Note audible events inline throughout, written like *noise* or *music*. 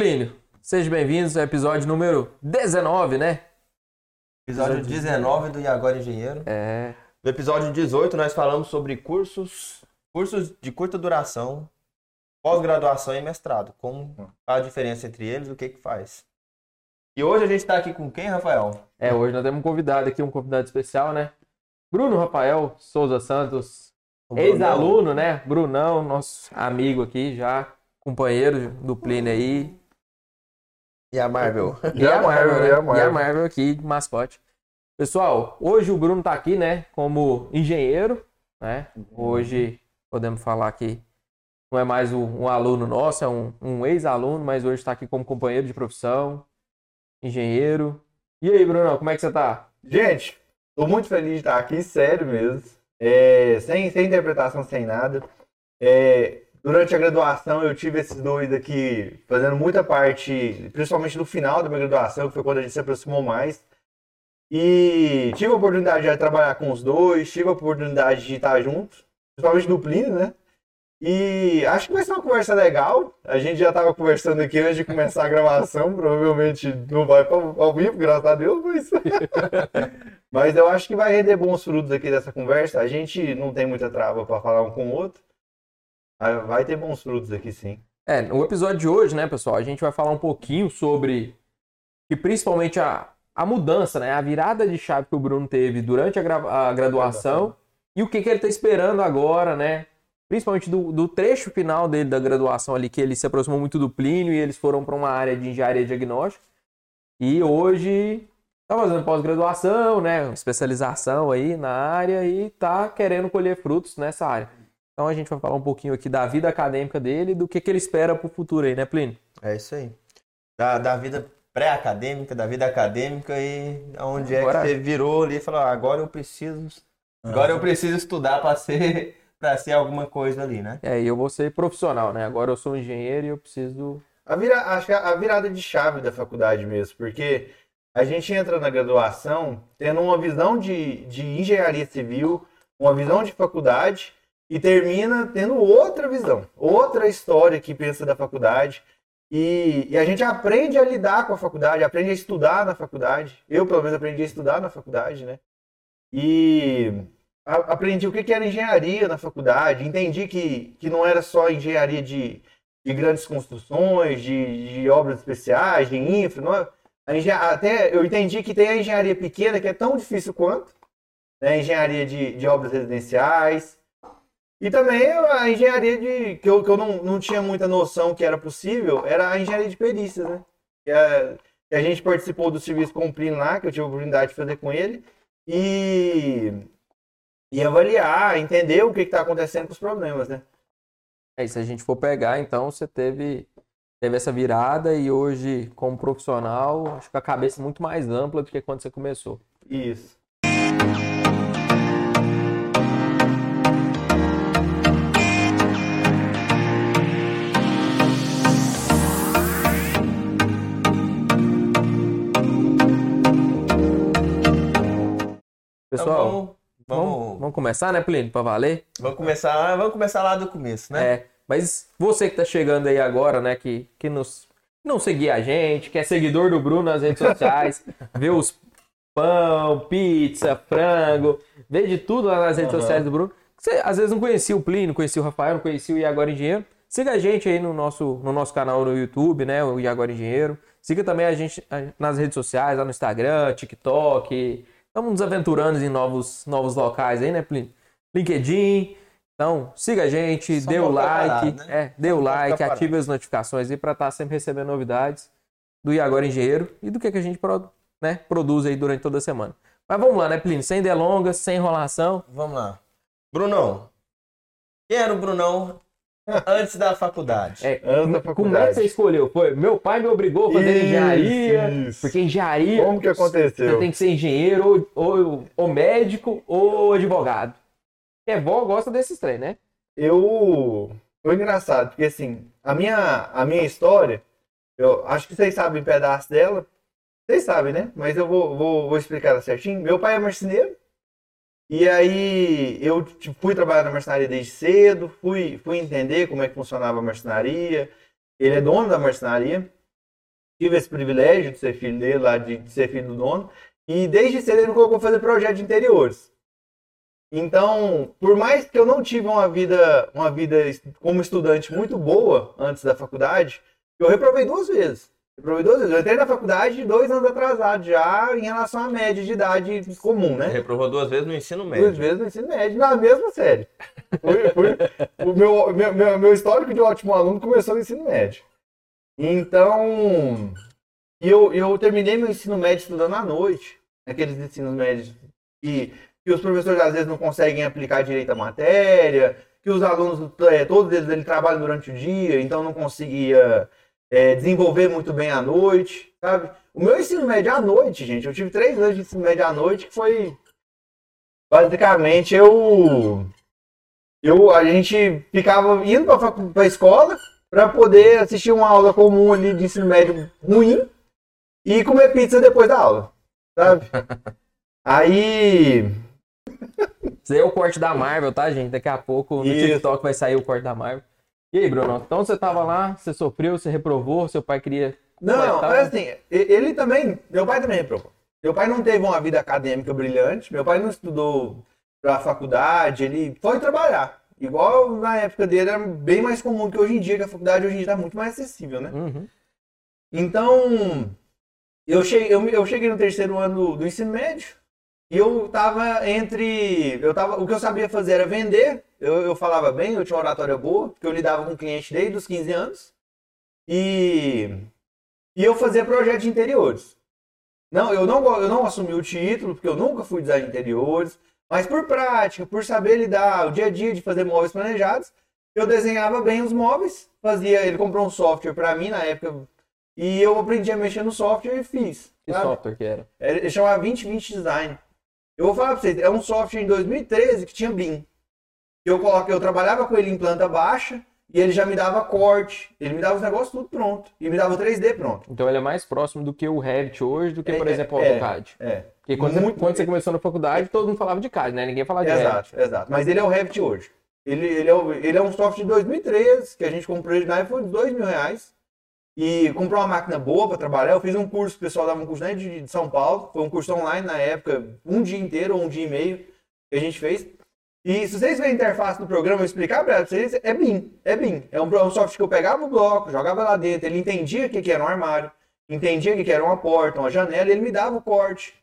Plínio, seja bem-vindos ao episódio número 19, né? Episódio 19 do E Agora Engenheiro. É. No episódio 18 nós falamos sobre cursos, cursos de curta duração, pós-graduação e mestrado. Como a diferença entre eles, o que que faz. E hoje a gente tá aqui com quem, Rafael? É, hoje nós temos um convidado aqui, um convidado especial, né? Bruno Rafael Souza Santos, ex-aluno, né? Brunão, nosso amigo aqui já, companheiro do Plínio aí. E a Marvel. *laughs* E a Marvel, né? e a Marvel. E a Marvel aqui, mascote. Pessoal, hoje o Bruno tá aqui, né, como engenheiro, né? Hoje podemos falar que não é mais um, um aluno nosso, é um, um ex-aluno, mas hoje está aqui como companheiro de profissão, engenheiro. E aí, Bruno, como é que você tá? Gente, tô muito feliz de estar aqui, sério mesmo. É, sem, sem interpretação, sem nada. É, durante a graduação eu tive esses dois aqui fazendo muita parte, principalmente no final da minha graduação, que foi quando a gente se aproximou mais. E tive a oportunidade de trabalhar com os dois, tive a oportunidade de estar juntos, principalmente no Plínio, né? E acho que vai ser uma conversa legal. A gente já estava conversando aqui antes de começar a gravação. *laughs* Provavelmente não vai ao vivo, graças a Deus, mas. *laughs* mas eu acho que vai render bons frutos aqui dessa conversa. A gente não tem muita trava para falar um com o outro. Vai ter bons frutos aqui, sim. É, no episódio de hoje, né, pessoal, a gente vai falar um pouquinho sobre que principalmente a, a mudança, né, a virada de chave que o Bruno teve durante a, gra- a graduação e o que, que ele está esperando agora, né, principalmente do, do trecho final dele da graduação ali, que ele se aproximou muito do Plínio e eles foram para uma área de engenharia diagnóstica e hoje tá fazendo pós-graduação, né, especialização aí na área e tá querendo colher frutos nessa área. Então a gente vai falar um pouquinho aqui da vida acadêmica dele e do que, que ele espera pro futuro aí, né, Plínio? É isso aí. Da, da vida pré-acadêmica, da vida acadêmica e onde é Agora- que você virou ali e falou, "Ah, agora eu preciso. Agora eu preciso estudar para ser, *laughs* pra ser alguma coisa ali, né? É, e eu vou ser profissional, né? Agora eu sou engenheiro e eu preciso. A vira, acho que a virada de chave da faculdade mesmo, porque a gente entra na graduação tendo uma visão de, de engenharia civil, uma visão de faculdade, e termina tendo outra visão, outra história que pensa da faculdade. E, e a gente aprende a lidar com a faculdade, aprende a estudar na faculdade. Eu, pelo menos, aprendi a estudar na faculdade, né? E a- aprendi o que que era engenharia na faculdade, entendi que, que não era só engenharia de, de grandes construções, de, de obras especiais, de infra. Não é- até eu entendi que tem a engenharia pequena, que é tão difícil quanto, né? a engenharia de, de obras residenciais. E também a engenharia de que eu, que eu não, não tinha muita noção que era possível, era a engenharia de perícias, né? Que a, que a gente participou do serviço com o lá, que eu tive a oportunidade de fazer com ele, e, e avaliar, entender o que está acontecendo com os problemas, né? É, e se a gente for pegar, então você teve, teve essa virada e hoje, como profissional, acho que a cabeça é muito mais ampla do que quando você começou. Isso. Pessoal, Então, vamos, vamos, vamos, vamos, começar, né, Plínio? Pra valer? vamos começar, vamos começar lá do começo, né? É, mas você que tá chegando aí agora, né, que, que nos, não seguia a gente, que é seguidor do Bruno nas redes sociais, *laughs* vê os pão, pizza, frango, vê de tudo lá nas redes Aham. sociais do Bruno. Você às vezes não conhecia o Plínio, conhecia o Rafael, não conhecia o E Agora Engenheiro. Siga a gente aí no nosso, no nosso canal no YouTube, né, o E Agora Engenheiro. Siga também a gente nas redes sociais, lá no Instagram, TikTok. Estamos nos aventurando em novos, novos locais aí, né, Plínio? LinkedIn. Então, siga a gente, Só dê o like, parado, né? é, dê o não like, ative as notificações aí para estar sempre recebendo novidades do E Agora Engenheiro e do que, que a gente pro- né, produz aí durante toda a semana. Mas vamos lá, né, Plínio? Sem delongas, sem enrolação. Vamos lá. Brunão. Quem era o Brunão antes da faculdade? É, Antes da como é que faculdade. você escolheu? Foi, meu pai me obrigou a fazer Isso, engenharia, isso. porque engenharia Como que você aconteceu? tem que ser engenheiro ou, ou, ou médico ou advogado. É vó gosta desses trem, né? Eu. Foi engraçado, porque assim, a minha, a minha história, eu acho que vocês sabem um pedaço dela. Vocês sabem, né? Mas eu vou, vou, vou explicar ela certinho. Meu pai é marceneiro. E aí eu tipo, fui trabalhar na marcenaria desde cedo, fui, fui entender como é que funcionava a marcenaria. Ele é dono da marcenaria. tive esse privilégio de ser filho dele, lá de, de ser filho do dono. E desde cedo ele me colocou fazer projeto de interiores. Então, por mais que eu não tive uma vida, uma vida como estudante muito boa antes da faculdade, eu reprovei duas vezes. Duas vezes. Eu entrei na faculdade dois anos atrasado já em relação à média de idade comum, né? Reprovou duas vezes no ensino Duas médio. vezes no ensino médio, na mesma série. Foi- foi- o meu, meu, meu, meu histórico de ótimo aluno começou no ensino médio. Então, eu, eu terminei meu ensino médio estudando à noite. Aqueles ensinos médios que, que os professores às vezes não conseguem aplicar direito a matéria, que os alunos, é, todos eles, eles trabalham durante o dia, então não conseguia é, desenvolver muito bem à noite, sabe? O meu ensino médio à noite, gente, eu tive três anos de ensino médio à noite, que foi basicamente eu eu a gente ficava indo para a escola para poder assistir uma aula comum ali de ensino médio ruim e comer pizza depois da aula, sabe? *laughs* Aí Isso aí é o corte da Marvel, tá, gente? Daqui a pouco no Isso. TikTok vai sair o corte da Marvel. E aí, Bruno? Então você tava lá, você sofreu, você reprovou, seu pai queria. Não, mas assim, ele também, meu pai também reprovou. Meu pai não teve uma vida acadêmica brilhante, meu pai não estudou pra faculdade, ele foi trabalhar. Igual na época dele era bem mais comum que hoje em dia, que a faculdade hoje em dia tá muito mais acessível, né? Uhum. Então, eu cheguei, eu, eu cheguei no terceiro ano do, do ensino médio e eu tava entre. Eu tava, o que eu sabia fazer era vender. Eu, eu falava bem, eu tinha uma oratória boa, porque eu lidava com cliente desde os 15 anos. E, e eu fazia projeto de interiores. Não, eu não, eu não assumi o título, porque eu nunca fui design de interiores, mas por prática, por saber lidar o dia a dia de fazer móveis planejados, eu desenhava bem os móveis, fazia, ele comprou um software para mim na época e eu aprendi a mexer no software e fiz. Que sabe? software que? Era- Ele chamava 2020 Design. Eu vou falar pra vocês, é um software em 2013 que tinha BIM. Eu, coloquei, eu trabalhava com ele em planta baixa e ele já me dava corte, ele me dava os negócios tudo pronto. E me dava o 3D pronto. Então ele é mais próximo do que o Revit hoje, do que, É, por é, exemplo, o é. AutoCAD. É, Porque quando, você, Muito- quando você começou na faculdade, todo mundo falava de CAD, né? Ninguém falava de Revit. exato, exato. Mas ele é o Revit hoje. Ele, ele, é, o- ele é um software de 2013 que a gente comprou ele na época foi de 2 mil reais. E comprou uma máquina boa para trabalhar. Eu fiz um curso, o pessoal dava um curso né, de, de São Paulo. Foi um curso online na época, um dia inteiro ou um dia e meio que a gente fez. E se vocês verem a interface do programa, eu vou explicar para vocês, é BIM. É BIM. É um, pro- um software que eu pegava o bloco, jogava lá dentro, ele entendia o que, que era um armário, entendia o que, que era uma porta, uma janela, ele me dava o corte,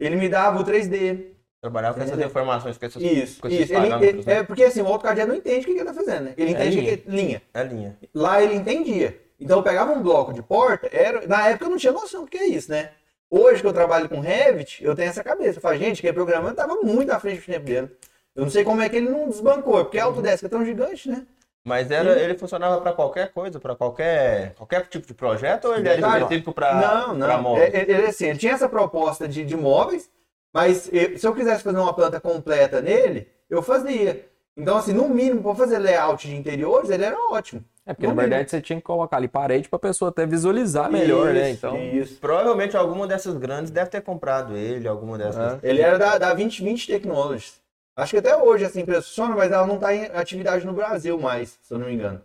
ele me dava o 3D. Trabalhar com essas informações, com essas Isso, com esses isso. Ele, ele- né? é porque assim, o AutoCAD não entende o que, ele tá fazendo, né? Ele É entende que que é linha. É linha. Lá ele entendia. Então eu pegava um bloco de porta, era, na época eu não tinha noção do que é isso, né? Hoje que eu trabalho com Revit, eu tenho essa cabeça. Eu falo, gente, que programando tava muito à frente do tempo dele. Eu não sei como é que ele não desbancou, porque a Autodesk é tão gigante, né? Mas era, ele funcionava para qualquer coisa, para qualquer, qualquer tipo de projeto, ou ele era específico para não, não. móveis? É- é- Ele, assim, ele tinha essa proposta de, de móveis, mas se eu quisesse fazer uma planta completa nele, eu fazia. Então, assim, no mínimo, para fazer layout de interiores, ele era ótimo. É porque No na verdade você tinha que colocar ali parede pra pessoa até visualizar melhor, né? Isso, Então. Isso. Provavelmente alguma dessas grandes deve ter comprado ele, alguma dessas. Ele era da, da 2020 Technologies. Acho que até hoje essa empresa funciona, mas ela não está em atividade no Brasil mais, se eu não me engano.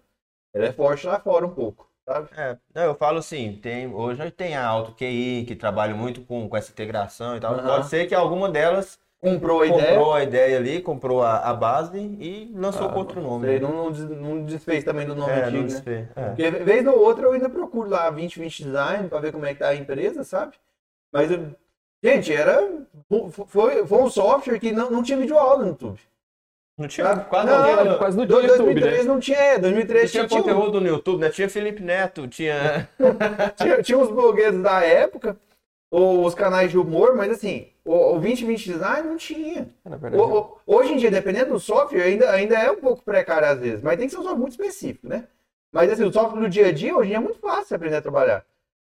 Ela é forte lá fora um pouco, sabe? É, não, eu falo assim, tem, hoje tem a Auto QI, que trabalha muito com, com essa integração e tal. Aham. Pode ser que alguma delas Comprou a ideia. comprou a ideia ali, comprou a, a base e lançou Ah, com outro nome. Ele né? não, não, des- não desfez também do nome É, antigo, não né? desfez. É. Porque vez ou outra eu ainda procuro lá 2020 Design pra ver como é que tá a empresa, sabe? Mas, gente, era. Foi, foi um software que não, não tinha videoaula no YouTube. Não tinha Sabe? quase não, não, tinha- quase não do- tinha YouTube, 2003 não tinha, é, 2003 tinha tinha, tinha, conteúdo no YouTube, né? Tinha Felipe Neto, tinha. *laughs* tinha, tinha os blogueiros da época, os canais de humor, mas assim, o, o 2020 Design não tinha. Verdade, O- o- hoje em dia, dependendo do software, ainda, ainda é um pouco precário às vezes, mas tem que ser um software muito específico, né? Mas assim, o software do dia a dia, hoje em dia é muito fácil aprender a trabalhar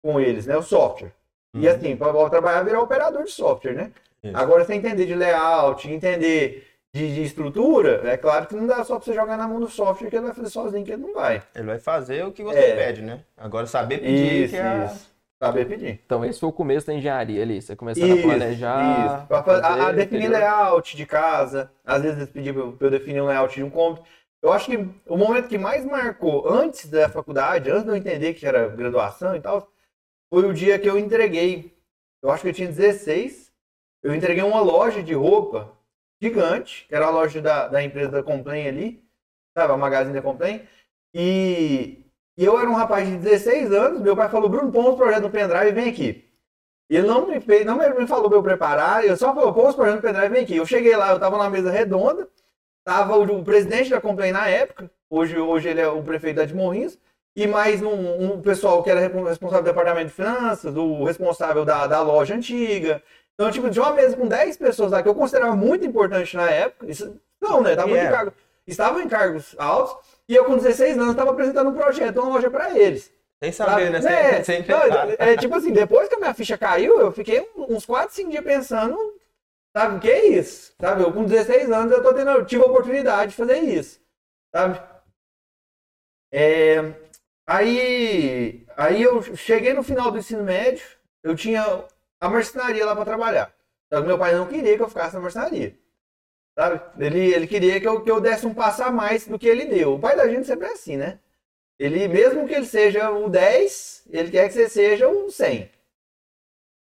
com eles, né? O software. E Uhum. assim, para trabalhar, virar operador de software, né? Isso. Agora, você entender de layout, entender de, de estrutura, é claro que não dá só para você jogar na mão do software que ele vai fazer sozinho, que ele não vai. Ele vai fazer o que você É. pede, né? Agora saber pedir Isso, que é isso. Saber pedir. Então esse foi o começo da engenharia ali. Você começando Isso, a planejar. isso. Pra fa- a, a fazer, definir layout de casa. Às vezes eles pediam pra eu definir um layout de um cômodo. Eu acho que o momento que mais marcou antes da faculdade, antes de eu entender que era graduação e tal, foi o dia que eu entreguei. Eu acho que eu tinha 16. Eu entreguei uma loja de roupa gigante, que era a loja da, da empresa da Complain ali, sabe? A Magazine da Complain. E, e eu era um rapaz de 16 anos. Meu pai falou: Bruno, põe os projetos no pendrive e vem aqui. E ele não me fez, não me falou pra eu preparar, eu só falou, pô, os projetos no pendrive vem aqui. Eu cheguei lá, eu tava na mesa redonda, tava o, o presidente da Complain na época, hoje, hoje ele é o prefeito de Morrinhos, e mais um, um pessoal que era responsável do departamento de finanças, do responsável da, da loja antiga. Então, tipo, tinha uma mesa com 10 pessoas lá que eu considerava muito importante na época. Isso, não, né? Tava yeah. em cargo, estavam em cargos altos, e eu com 16 anos estava apresentando um projeto, uma loja para eles. Sem saber, né? É, sem, sem não, é, tipo assim, depois que a minha ficha caiu, eu fiquei uns 4, 5 dias pensando, sabe, o que é isso? Sabe, eu com 16 anos eu tô tendo, eu tive a oportunidade de fazer isso, sabe? É, aí, aí eu cheguei no final do ensino médio, eu tinha a marcenaria lá para trabalhar. Só que meu pai não queria que eu ficasse na marcenaria. Sabe? Ele, ele queria que eu, que eu desse um passo a mais do que ele deu. O pai da gente sempre é assim, né? Ele, mesmo que ele seja o 10, ele quer que você seja o 100.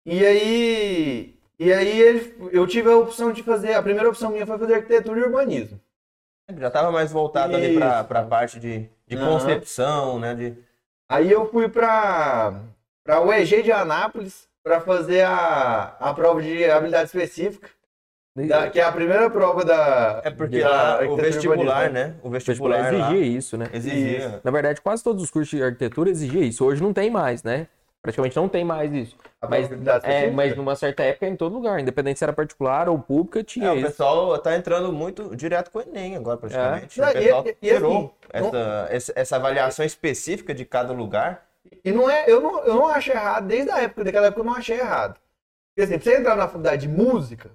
E aí, e aí ele, eu tive a opção de fazer, a primeira opção minha foi fazer arquitetura e urbanismo. Já estava mais voltado Isso. ali para a parte de, de uhum. concepção, né? De... Aí eu fui para o EG de Anápolis para fazer a, a prova de habilidade específica. Da, que é a primeira prova da. É porque lá, o vestibular, né? O vestibular, vestibular exigia isso, né? Exigia. Isso. Na verdade, quase todos os cursos de arquitetura exigiam isso. Hoje não tem mais, né? Praticamente não tem mais isso. Mas, é, mas numa certa época, em todo lugar, independente se era particular ou pública, tinha é, isso. O pessoal tá entrando muito direto com o Enem agora, praticamente. É. O pessoal e, e, tirou assim, essa, essa avaliação específica de cada lugar. E não é, eu não, eu não acho errado, desde a época, daquela época eu não achei errado. Porque assim, pra você entrar na faculdade de música,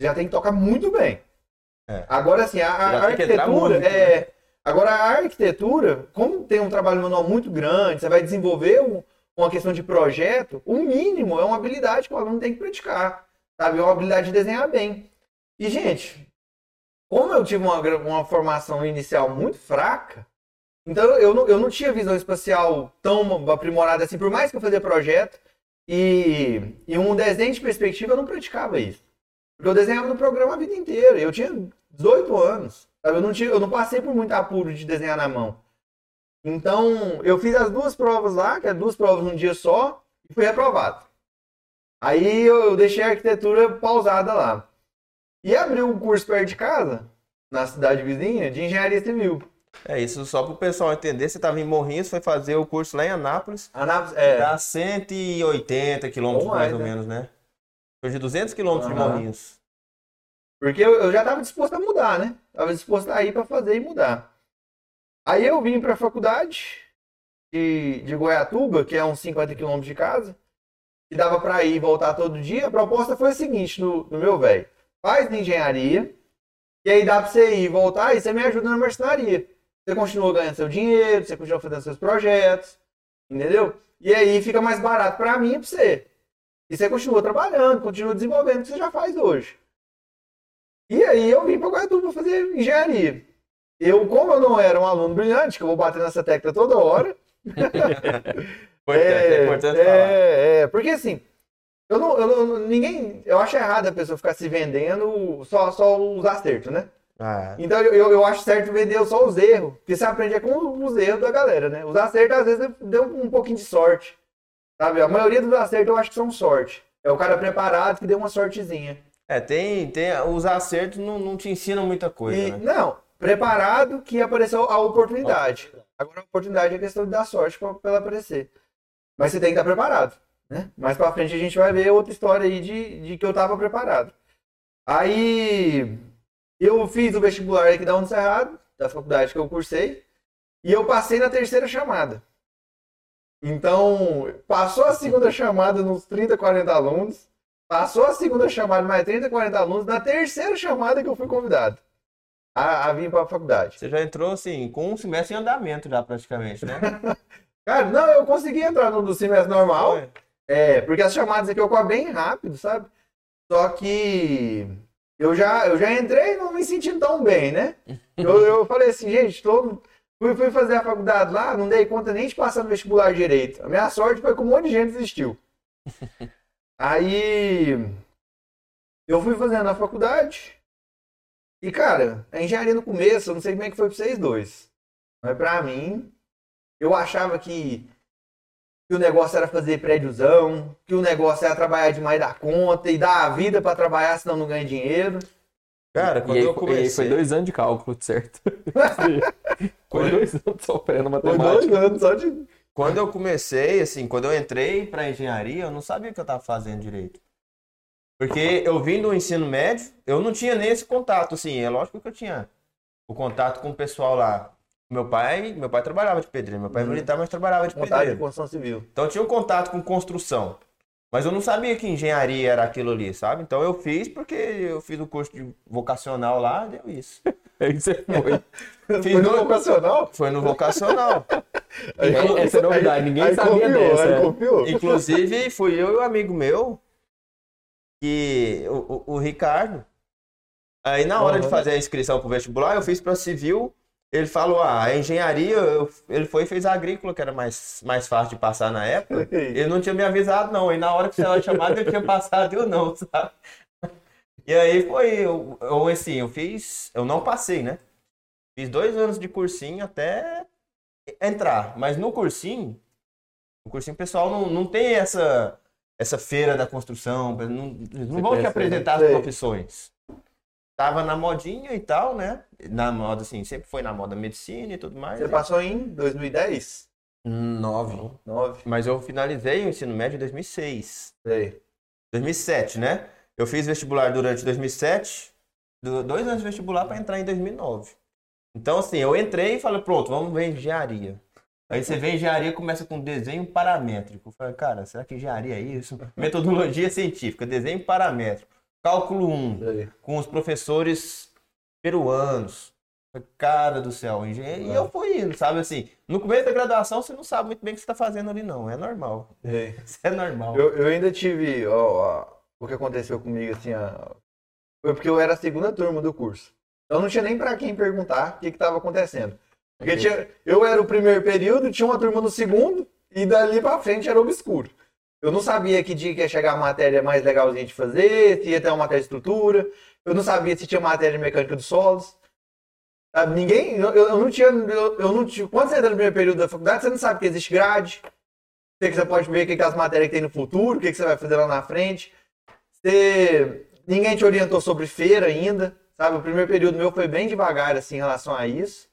já tem que tocar muito bem. É. Agora, assim, a, a arquitetura é. Né? Agora, a arquitetura, como tem um trabalho manual muito grande, você vai desenvolver um, uma questão de projeto, o mínimo é uma habilidade que o aluno tem que praticar. Sabe? É uma habilidade de desenhar bem. E, gente, como eu tive uma, uma formação inicial muito fraca, então eu não, eu não tinha visão espacial tão aprimorada assim, por mais que eu fazia projeto, e, e um desenho de perspectiva eu não praticava isso. Porque eu desenhava no programa a vida inteira. Eu tinha 18 anos. Sabe? Eu, não tinha, eu não passei por muito apuro de desenhar na mão. Então, eu fiz as duas provas lá, que é duas provas num dia só, e fui reprovado. Aí eu deixei a arquitetura pausada lá. E abri um curso perto de casa, na cidade vizinha, de engenharia civil. É isso, só para o pessoal entender, você estava em Morrinhos, foi fazer o curso lá em Anápolis. Anápolis, é. Dá 180 quilômetros mais, mais ou né? menos, né? Foi de 200 quilômetros uhum. de Morrinhos. Porque eu, eu já estava disposto a mudar, né? Estava disposto a ir para fazer e mudar. Aí eu vim para a faculdade de, de Goiatuba, que é uns 50 quilômetros de casa, que dava para ir e voltar todo dia. A proposta foi a seguinte no, no meu velho: faz engenharia, e aí dá para você ir e voltar e você me ajuda na marcenaria. Você continua ganhando seu dinheiro, você continua fazendo seus projetos, entendeu? E aí fica mais barato para mim e para você. E você continua trabalhando, continua desenvolvendo o que você já faz hoje. E aí eu vim para Guaiatuba fazer engenharia. Eu, como eu não era um aluno brilhante, que eu vou bater nessa tecla toda hora. *laughs* é, é importante é, falar. É, porque assim, eu não, eu não, ninguém, eu acho errado a pessoa ficar se vendendo só, só os acertos, né? Ah. Então eu, eu acho certo vender só os erros, porque você aprende é com os erros da galera, né? Os acertos às vezes deu um pouquinho de sorte. Sabe? A maioria dos acertos eu acho que são sorte. É o cara preparado que deu uma sortezinha. É, tem, tem os acertos não, não te ensinam muita coisa. E, né? Não, preparado que apareceu a oportunidade. Agora a oportunidade é questão de dar sorte para ela aparecer. Mas você tem que estar preparado. Né? Mais para frente a gente vai ver outra história aí de, de que eu estava preparado. Aí eu fiz o vestibular aqui da Unicerrado, da faculdade que eu cursei, e eu passei na terceira chamada. Então, passou a segunda chamada nos 30, 40 alunos. Passou a segunda chamada mais 30, 40 alunos. Na terceira chamada que eu fui convidado a, a vir para a faculdade. Você já entrou, assim, com um semestre em andamento já, praticamente, né? *laughs* Cara, não, eu consegui entrar no do semestre normal. Foi. É, porque as chamadas aqui ocorrem bem rápido, sabe? Só que eu já, eu já entrei não me sentindo tão bem, né? *laughs* Eu, eu falei assim, gente, tô, Fui, fui fazer a faculdade lá, não dei conta nem de passar no vestibular direito. A minha sorte foi que um monte de gente desistiu. *laughs* Aí eu fui fazendo a faculdade. E, cara, a engenharia no começo, eu não sei como é que foi pra vocês dois. Mas pra mim, eu achava que, que o negócio era fazer prédiozão, que o negócio era trabalhar demais da conta e dar a vida pra trabalhar, senão não ganha dinheiro. Cara, E quando aí, eu e aí comecei. foi dois anos de cálculo, *laughs* certo? *laughs* foi dois anos sofrendo Foi matemática. dois anos só de. Quando eu comecei, assim, quando eu entrei pra engenharia, eu não sabia o que eu tava fazendo direito. Porque eu vim do ensino médio, eu não tinha nem esse contato, assim, é lógico que eu tinha o contato com o pessoal lá. Meu pai, meu pai trabalhava de pedreiro, meu pai é Uhum. militar, mas trabalhava de Vontade de pedreiro. construção civil. Então eu tinha um contato com construção. Mas eu não sabia que engenharia era aquilo ali, sabe? Então eu fiz porque eu fiz o curso de vocacional lá, deu isso. *laughs* Aí você foi. Fiz Foi no dois- vocacional? Foi no vocacional. *laughs* Aí- Essa é novidade, ninguém aí sabia confiou, dessa, Aí é. confiou. Inclusive, fui eu e o amigo meu, que o, o, o Ricardo. Aí, na hora de Uhum. fazer a inscrição pro vestibular, eu fiz para civil. Ele falou: ah, a engenharia, eu- ele foi e fez a agrícola, que era mais, mais fácil de passar na época. *laughs* Ele não tinha me avisado, não. Aí, na hora que você era chamado, eu tinha *laughs* passado, eu não, *laughs* sabe? E aí foi, eu, eu, assim, eu fiz, eu não passei, né? Fiz dois anos de cursinho até entrar. Mas no cursinho, no cursinho o pessoal não, não tem essa, essa feira da construção, não, não vão te pensa, apresentar as profissões. Tava na modinha e tal, né? Na moda, assim, sempre foi na moda medicina e tudo mais. Você passou em 2010? Nove. 9. Mas eu finalizei o ensino médio em 2006. Sei. 2007, né? Eu fiz vestibular durante 2007, do- dois anos de vestibular para entrar em 2009. Então, assim, eu entrei e falei, pronto, vamos ver engenharia. Aí você vê engenharia começa com desenho paramétrico. Eu falei, cara, será que engenharia é isso? *laughs* Metodologia científica, desenho paramétrico. Cálculo 1, Sei. com os professores peruanos. Cara do céu, engenharia. E eu fui indo, sabe assim? No começo da graduação você não sabe muito bem o que você está fazendo ali, não. É normal. Sei. *laughs* Isso é normal. Eu, eu ainda tive, ó, ó, o que aconteceu comigo, assim, ó, foi porque eu era a segunda turma do curso. Então não tinha nem pra quem perguntar o que estava acontecendo. Porque tinha, eu era o primeiro período, tinha uma turma no segundo, e dali pra frente era obscuro. Eu não sabia que dia que ia chegar a matéria mais legalzinha de fazer, se ia ter uma matéria de estrutura, eu não sabia se tinha matéria de mecânica dos solos. Sabe, Ninguém, eu, eu não tinha, eu, eu não tinha, quando você entra no primeiro período da faculdade, você não sabe que existe grade, que que você pode ver, o que que as matérias que tem no futuro, o que que você vai fazer lá na frente. Você... Ninguém te orientou sobre feira ainda, sabe? O primeiro período meu foi bem devagar, assim, em relação a isso.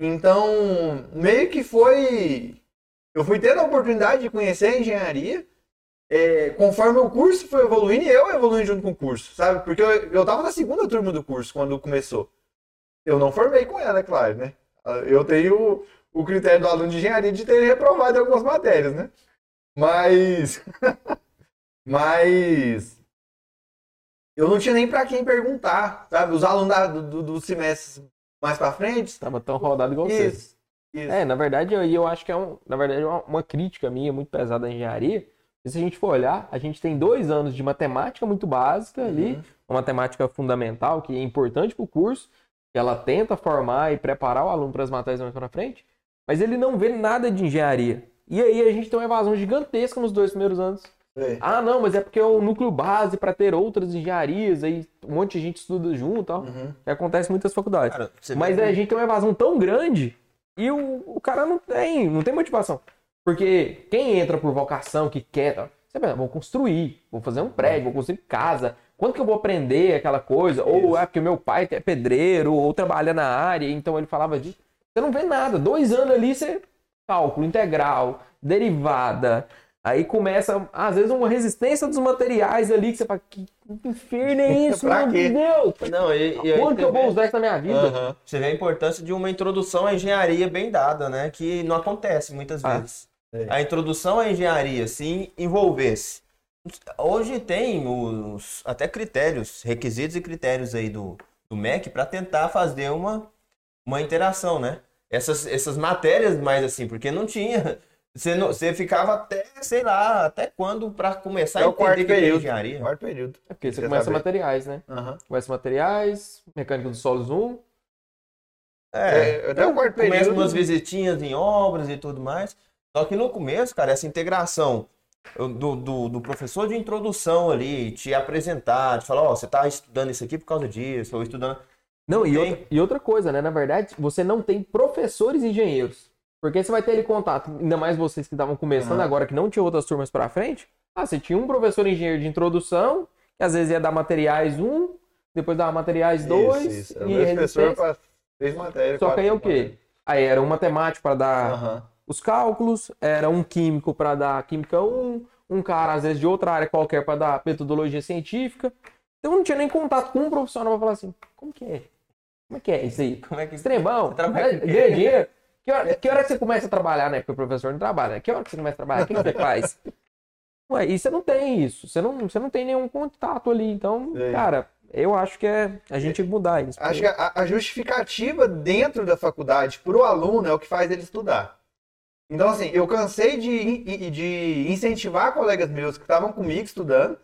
Então, meio que foi... Eu fui tendo a oportunidade de conhecer a engenharia, é, conforme o curso foi evoluindo eu evoluindo junto com o curso, sabe? Porque eu, eu tava na segunda turma do curso quando começou. Eu não formei com ela, é claro, né? Eu tenho o critério do aluno de engenharia de ter reprovado em algumas matérias, né? Mas. *laughs* Mas. Eu não tinha nem pra quem perguntar, sabe? Os alunos da- do, do, semestre mais pra frente. Tava tão rodado igual. Isso. Isso. É, na verdade, eu, eu acho que é um, na verdade, uma, uma crítica minha muito pesada à engenharia. E se a gente for olhar, a gente tem dois anos de matemática muito básica ali, Uhum. uma matemática fundamental que é importante para o curso, que ela tenta formar e preparar o aluno para as matérias mais para frente, mas ele não vê nada de engenharia. E aí a gente tem uma evasão gigantesca nos dois primeiros anos. É. Ah, não, mas é porque é o núcleo base para ter outras engenharias, aí um monte de gente estuda junto e tal. Uhum. Que acontece em muitas faculdades. Cara, Mas vê- a gente tem uma evasão tão grande e o, o cara não tem, não tem motivação. Porque quem entra por vocação, que quer, tá, você pensa, vou construir, vou fazer um prédio, vou construir casa. Quando que eu vou aprender aquela coisa? Ou Isso. é porque meu pai é pedreiro, ou trabalha na área, então ele falava disso. Você não vê nada. Dois anos ali, você. Cálculo integral, derivada. Aí começa, às vezes, uma resistência dos materiais ali que você fala, que inferno é *laughs* isso, meu quê? Deus? Não, e, e Quando que eu vou usar isso na minha vida? Aham. Você vê a importância de uma introdução à engenharia bem dada, né? Que não acontece muitas Ah, vezes. É. A introdução à engenharia, se envolvesse. Hoje tem os até critérios, requisitos e critérios aí do, do MEC para tentar fazer uma, uma interação, né? Essas, essas matérias mais assim, porque não tinha. *laughs* Você, não, você ficava até, sei lá, até quando para começar É a o quarto entender o que é período. engenharia. Quarto período. É porque você Quer começa saber? materiais, né? Aham. Começa materiais, mecânica dos solos 1, É, até o quarto começa período. umas visitinhas em obras e tudo mais. Só que no começo, cara, essa integração do, do, do professor de introdução ali, te apresentar, te falar, ó, você tá estudando isso aqui por causa disso, ou estudando. Não, e outra, e outra coisa, né? Na verdade, você não tem professores engenheiros. Porque você vai ter ali contato, ainda mais vocês que estavam começando Aham. agora, que não tinha outras turmas pra frente. Ah, você tinha um professor engenheiro de introdução, que às vezes ia dar materiais 1, depois dava materiais 2, Isso, isso. E professor fez matéria. Só que aí é o quê? Aí era um matemático pra dar Aham. Os cálculos, era um químico para dar química 1, um cara às vezes de outra área qualquer para dar metodologia científica. Então não tinha nem contato com um profissional para falar assim, como que é? Como é que é isso aí? Como é que Extremão, Você trabalha com o quê? ganha dinheiro. Que hora, que hora que você começa a trabalhar, né? Porque o professor não trabalha. Que hora que você começa a trabalhar? O que você faz? *laughs* Ué, e você não tem isso. Você não, você não tem nenhum contato ali. Então, É. cara, eu acho que é, a gente mudar isso. Acho que a, a justificativa dentro da faculdade para o aluno é o que faz ele estudar. Então, assim, eu cansei de, de incentivar colegas meus que estavam comigo estudando.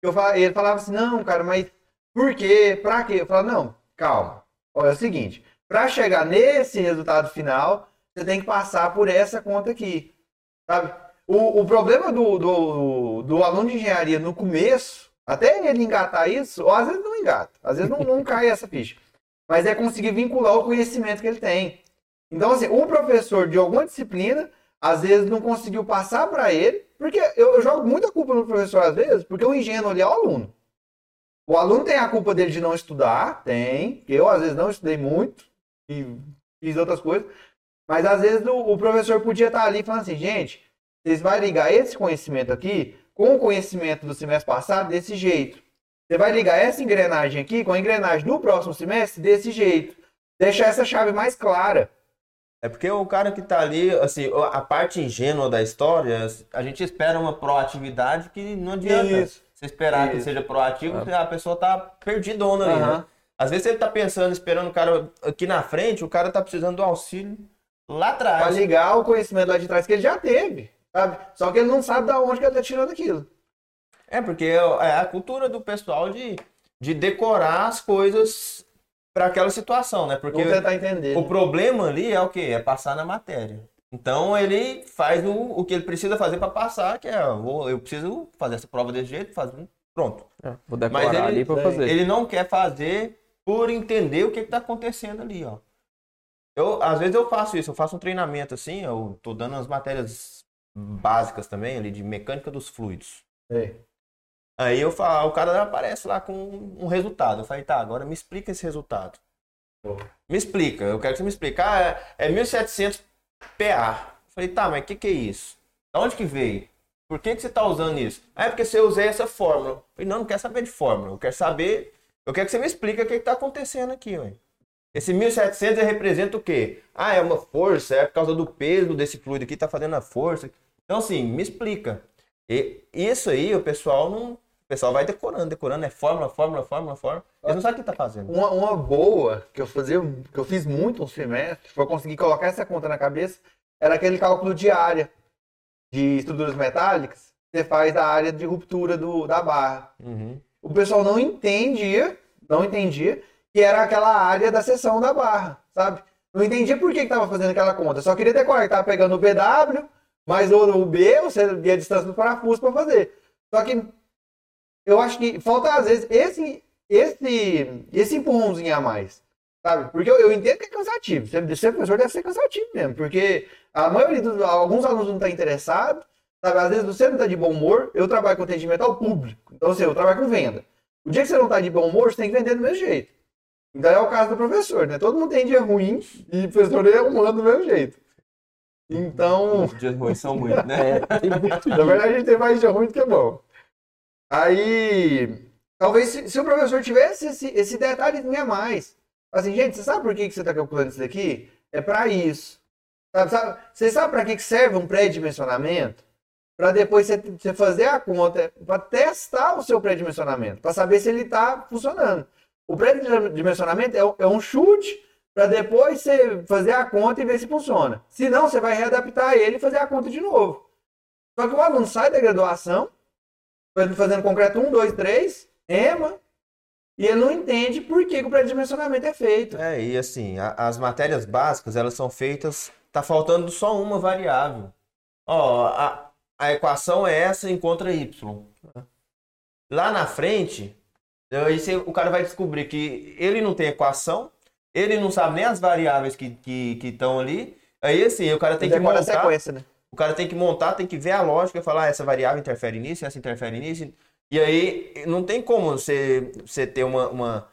Eu falava, ele falava assim, não, cara, mas por quê? Pra quê? Eu falava, não, calma. Olha, é o seguinte, para chegar nesse resultado final, você tem que passar por essa conta aqui, sabe? O, o problema do, do, do aluno de engenharia no começo, até ele engatar isso, ou às vezes não engata, às vezes não, não *laughs* cai essa ficha, mas é conseguir vincular o conhecimento que ele tem. Então, assim, o professor de alguma disciplina, às vezes não conseguiu passar para ele, porque eu, jogo muita culpa no professor, às vezes, porque o ingênuo ali é o aluno. O aluno tem a culpa dele de não estudar, tem. Eu, às vezes, não estudei muito e fiz outras coisas. Mas, às vezes, o, o professor podia estar ali falando assim, gente, vocês vão ligar esse conhecimento aqui com o conhecimento do semestre passado desse jeito. Você vai ligar essa engrenagem aqui com a engrenagem do próximo semestre desse jeito. Deixar essa chave mais clara. É porque o cara que tá ali, assim, a parte ingênua da história, a gente espera uma proatividade que não adianta. Isso. Você esperar que Isso. seja proativo, a pessoa tá perdidona ali, Aham. né? Às vezes ele tá pensando, esperando o cara aqui na frente, o cara tá precisando do auxílio lá Pra atrás. ligar o conhecimento lá de trás que ele já teve. Sabe? Só que ele não sabe da onde que ele tá tirando aquilo. É, porque é a cultura do pessoal de, de decorar as coisas para aquela situação, né? Porque Vamos tentar entender. o problema ali é o quê? É passar na matéria. Então ele faz o, o que ele precisa fazer para passar, que é, eu, vou- eu preciso fazer essa prova desse jeito, fazer, pronto. É, vou Mas decorar ele- ali pra daí- fazer. Ele não quer fazer por entender o que está acontecendo ali, ó. Eu, às vezes eu faço isso, eu faço um treinamento assim, eu tô dando as matérias básicas também ali de mecânica dos fluidos. É. Aí eu falo, o cara aparece lá com um resultado. Eu falei, tá, agora me explica esse resultado. Me explica, eu quero que você me explique. Ah, é, é 1700 PA. Eu falei, tá, mas o que, que é isso? Da onde que veio? Por que, que você tá usando isso? Ah, é porque você usei essa fórmula. Eu falei, não, não quero saber de fórmula. Eu quero saber, eu quero que você me explique o que, que tá acontecendo aqui, ué. Esse 1700 ele representa o quê? Ah, é uma força, é por causa do peso desse fluido aqui, tá fazendo a força. Então, assim, me explica. E isso aí, o pessoal não. O pessoal vai decorando, decorando, é fórmula, fórmula, fórmula, fórmula. Eles não sabem o que tá fazendo. Uma, uma boa que eu fazia, que eu fiz muito um semestre, foi conseguir colocar essa conta na cabeça, era aquele cálculo de área de estruturas metálicas. Você faz a área de ruptura do, da barra. Uhum. O pessoal não entendia, não entendia que era aquela área da seção da barra, sabe? Não entendia por que estava fazendo aquela conta. Só queria decorar que estava pegando o BW, mais o, o B, você via a distância do parafuso para fazer. Só que eu acho que falta, às vezes, esse, esse, esse empurrãozinho a mais. Sabe? Porque eu, eu entendo que é cansativo. Ser, ser professor deve ser cansativo mesmo. Porque a maioria dos alguns alunos não está interessado. Sabe? Às vezes você não está de bom humor. Eu trabalho com atendimento ao público. Então, assim, eu trabalho com venda. O dia que você não está de bom humor, você tem que vender do mesmo jeito. Então é o caso do professor, né? Todo mundo tem dia ruim e o professor é humano do mesmo jeito. Então, Os dias ruins são muitos, né? *laughs* É, tem muito na verdade, a gente tem mais dia ruim do que bom. Aí, talvez se, se o professor tivesse esse, esse detalhezinho a mais. Assim, gente, você sabe por que, que você está calculando isso daqui? É para isso. Sabe, sabe, você sabe para que, que serve um pré-dimensionamento? Para depois você, você fazer a conta, para testar o seu pré-dimensionamento, para saber se ele está funcionando. O pré-dimensionamento é, é um chute para depois você fazer a conta e ver se funciona. Se não, você vai readaptar ele e fazer a conta de novo. Só que o aluno sai da graduação, fazendo concreto 1, 2, 3, EMA, e ele não entende por que, que o pré-dimensionamento é feito. É, e assim, a- as matérias básicas, elas são feitas, tá faltando só uma variável. Ó, a, a equação é essa, encontra y. Lá na frente, aí você- o cara vai descobrir que ele não tem equação, ele não sabe nem as variáveis que estão que, que ali. Aí assim, o cara tem que a montar, sequência, né? o cara tem que montar, tem que ver a lógica e falar, ah, essa variável interfere nisso, essa interfere nisso. E aí não tem como você, você ter uma, uma,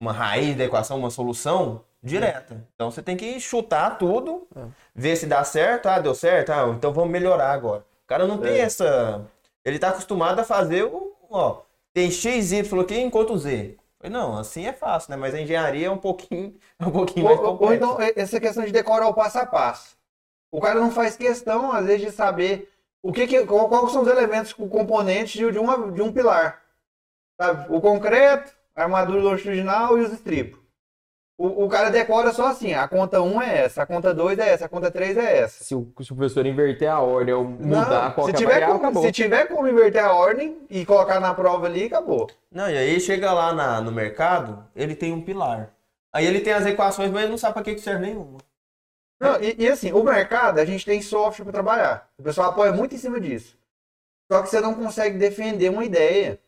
uma raiz da equação, uma solução direta. Então você tem que chutar tudo, É. ver se dá certo. Ah, deu certo, ah, então vamos melhorar agora. O cara não tem É. essa. Ele tá acostumado a fazer o. Ó, tem X, Y aqui enquanto Z. Falei, Não, assim é fácil, né? Mas a engenharia é um pouquinho, é *laughs* um pouquinho mais Ou, ou complexa. então, essa questão de decorar o passo a passo. O cara não faz questão, às vezes, de saber o que, que qual- quais são os elementos, o componente de, de uma, de um pilar. Sabe? O concreto, a armadura longitudinal e os estribos. O, o cara decora só assim, a conta 1 é essa, a conta 2 é essa, a conta 3 é essa. Se o, se o professor inverter a ordem ou mudar Não, qualquer se, tiver variável, como, acabou. se tiver como inverter a ordem e colocar na prova ali, acabou. Não, e aí chega lá na- no mercado, ele tem um pilar. Aí ele tem as equações, mas ele não sabe pra que que serve nenhuma. Não, e, e assim, o mercado, a gente tem software para trabalhar. O pessoal apoia muito em cima disso. Só que você não consegue defender uma ideia.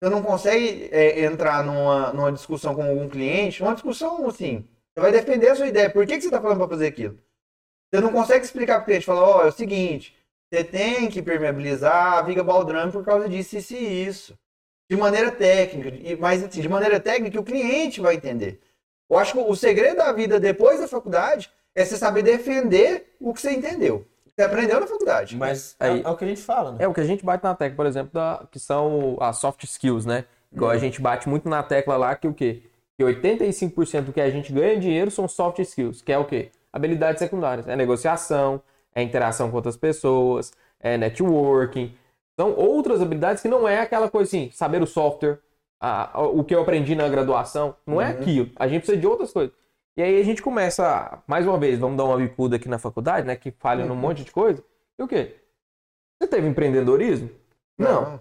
Você não consegue é, entrar numa, numa discussão com algum cliente, uma discussão assim. Você vai defender a sua ideia. Por que, que você está falando para fazer aquilo? Você não consegue explicar para o cliente, falar, ó, é o seguinte, você tem que permeabilizar a viga baldrame por causa disso, isso e isso. De maneira técnica, e- mas assim, de maneira técnica o cliente vai entender. Eu acho que o segredo da vida depois da faculdade é você saber defender o que você entendeu. Você aprendeu na faculdade. Mas Aí- é, é o que a gente fala, né? É o que a gente bate na tecla, por exemplo, da, que são as soft skills, né? Igual a gente bate muito na tecla lá que o quê? Que 85% do que a gente ganha dinheiro são soft skills, que é o quê? Habilidades secundárias. É negociação, é interação com outras pessoas, é networking. São outras habilidades que não é aquela coisa assim, saber o software, a- a- o que eu aprendi na graduação. Não é Uhum. aquilo. A gente precisa de outras coisas. E aí a gente começa, mais uma vez, vamos dar uma bicuda aqui na faculdade, né? Que falha num monte de coisa. E o quê? Você teve empreendedorismo? Não.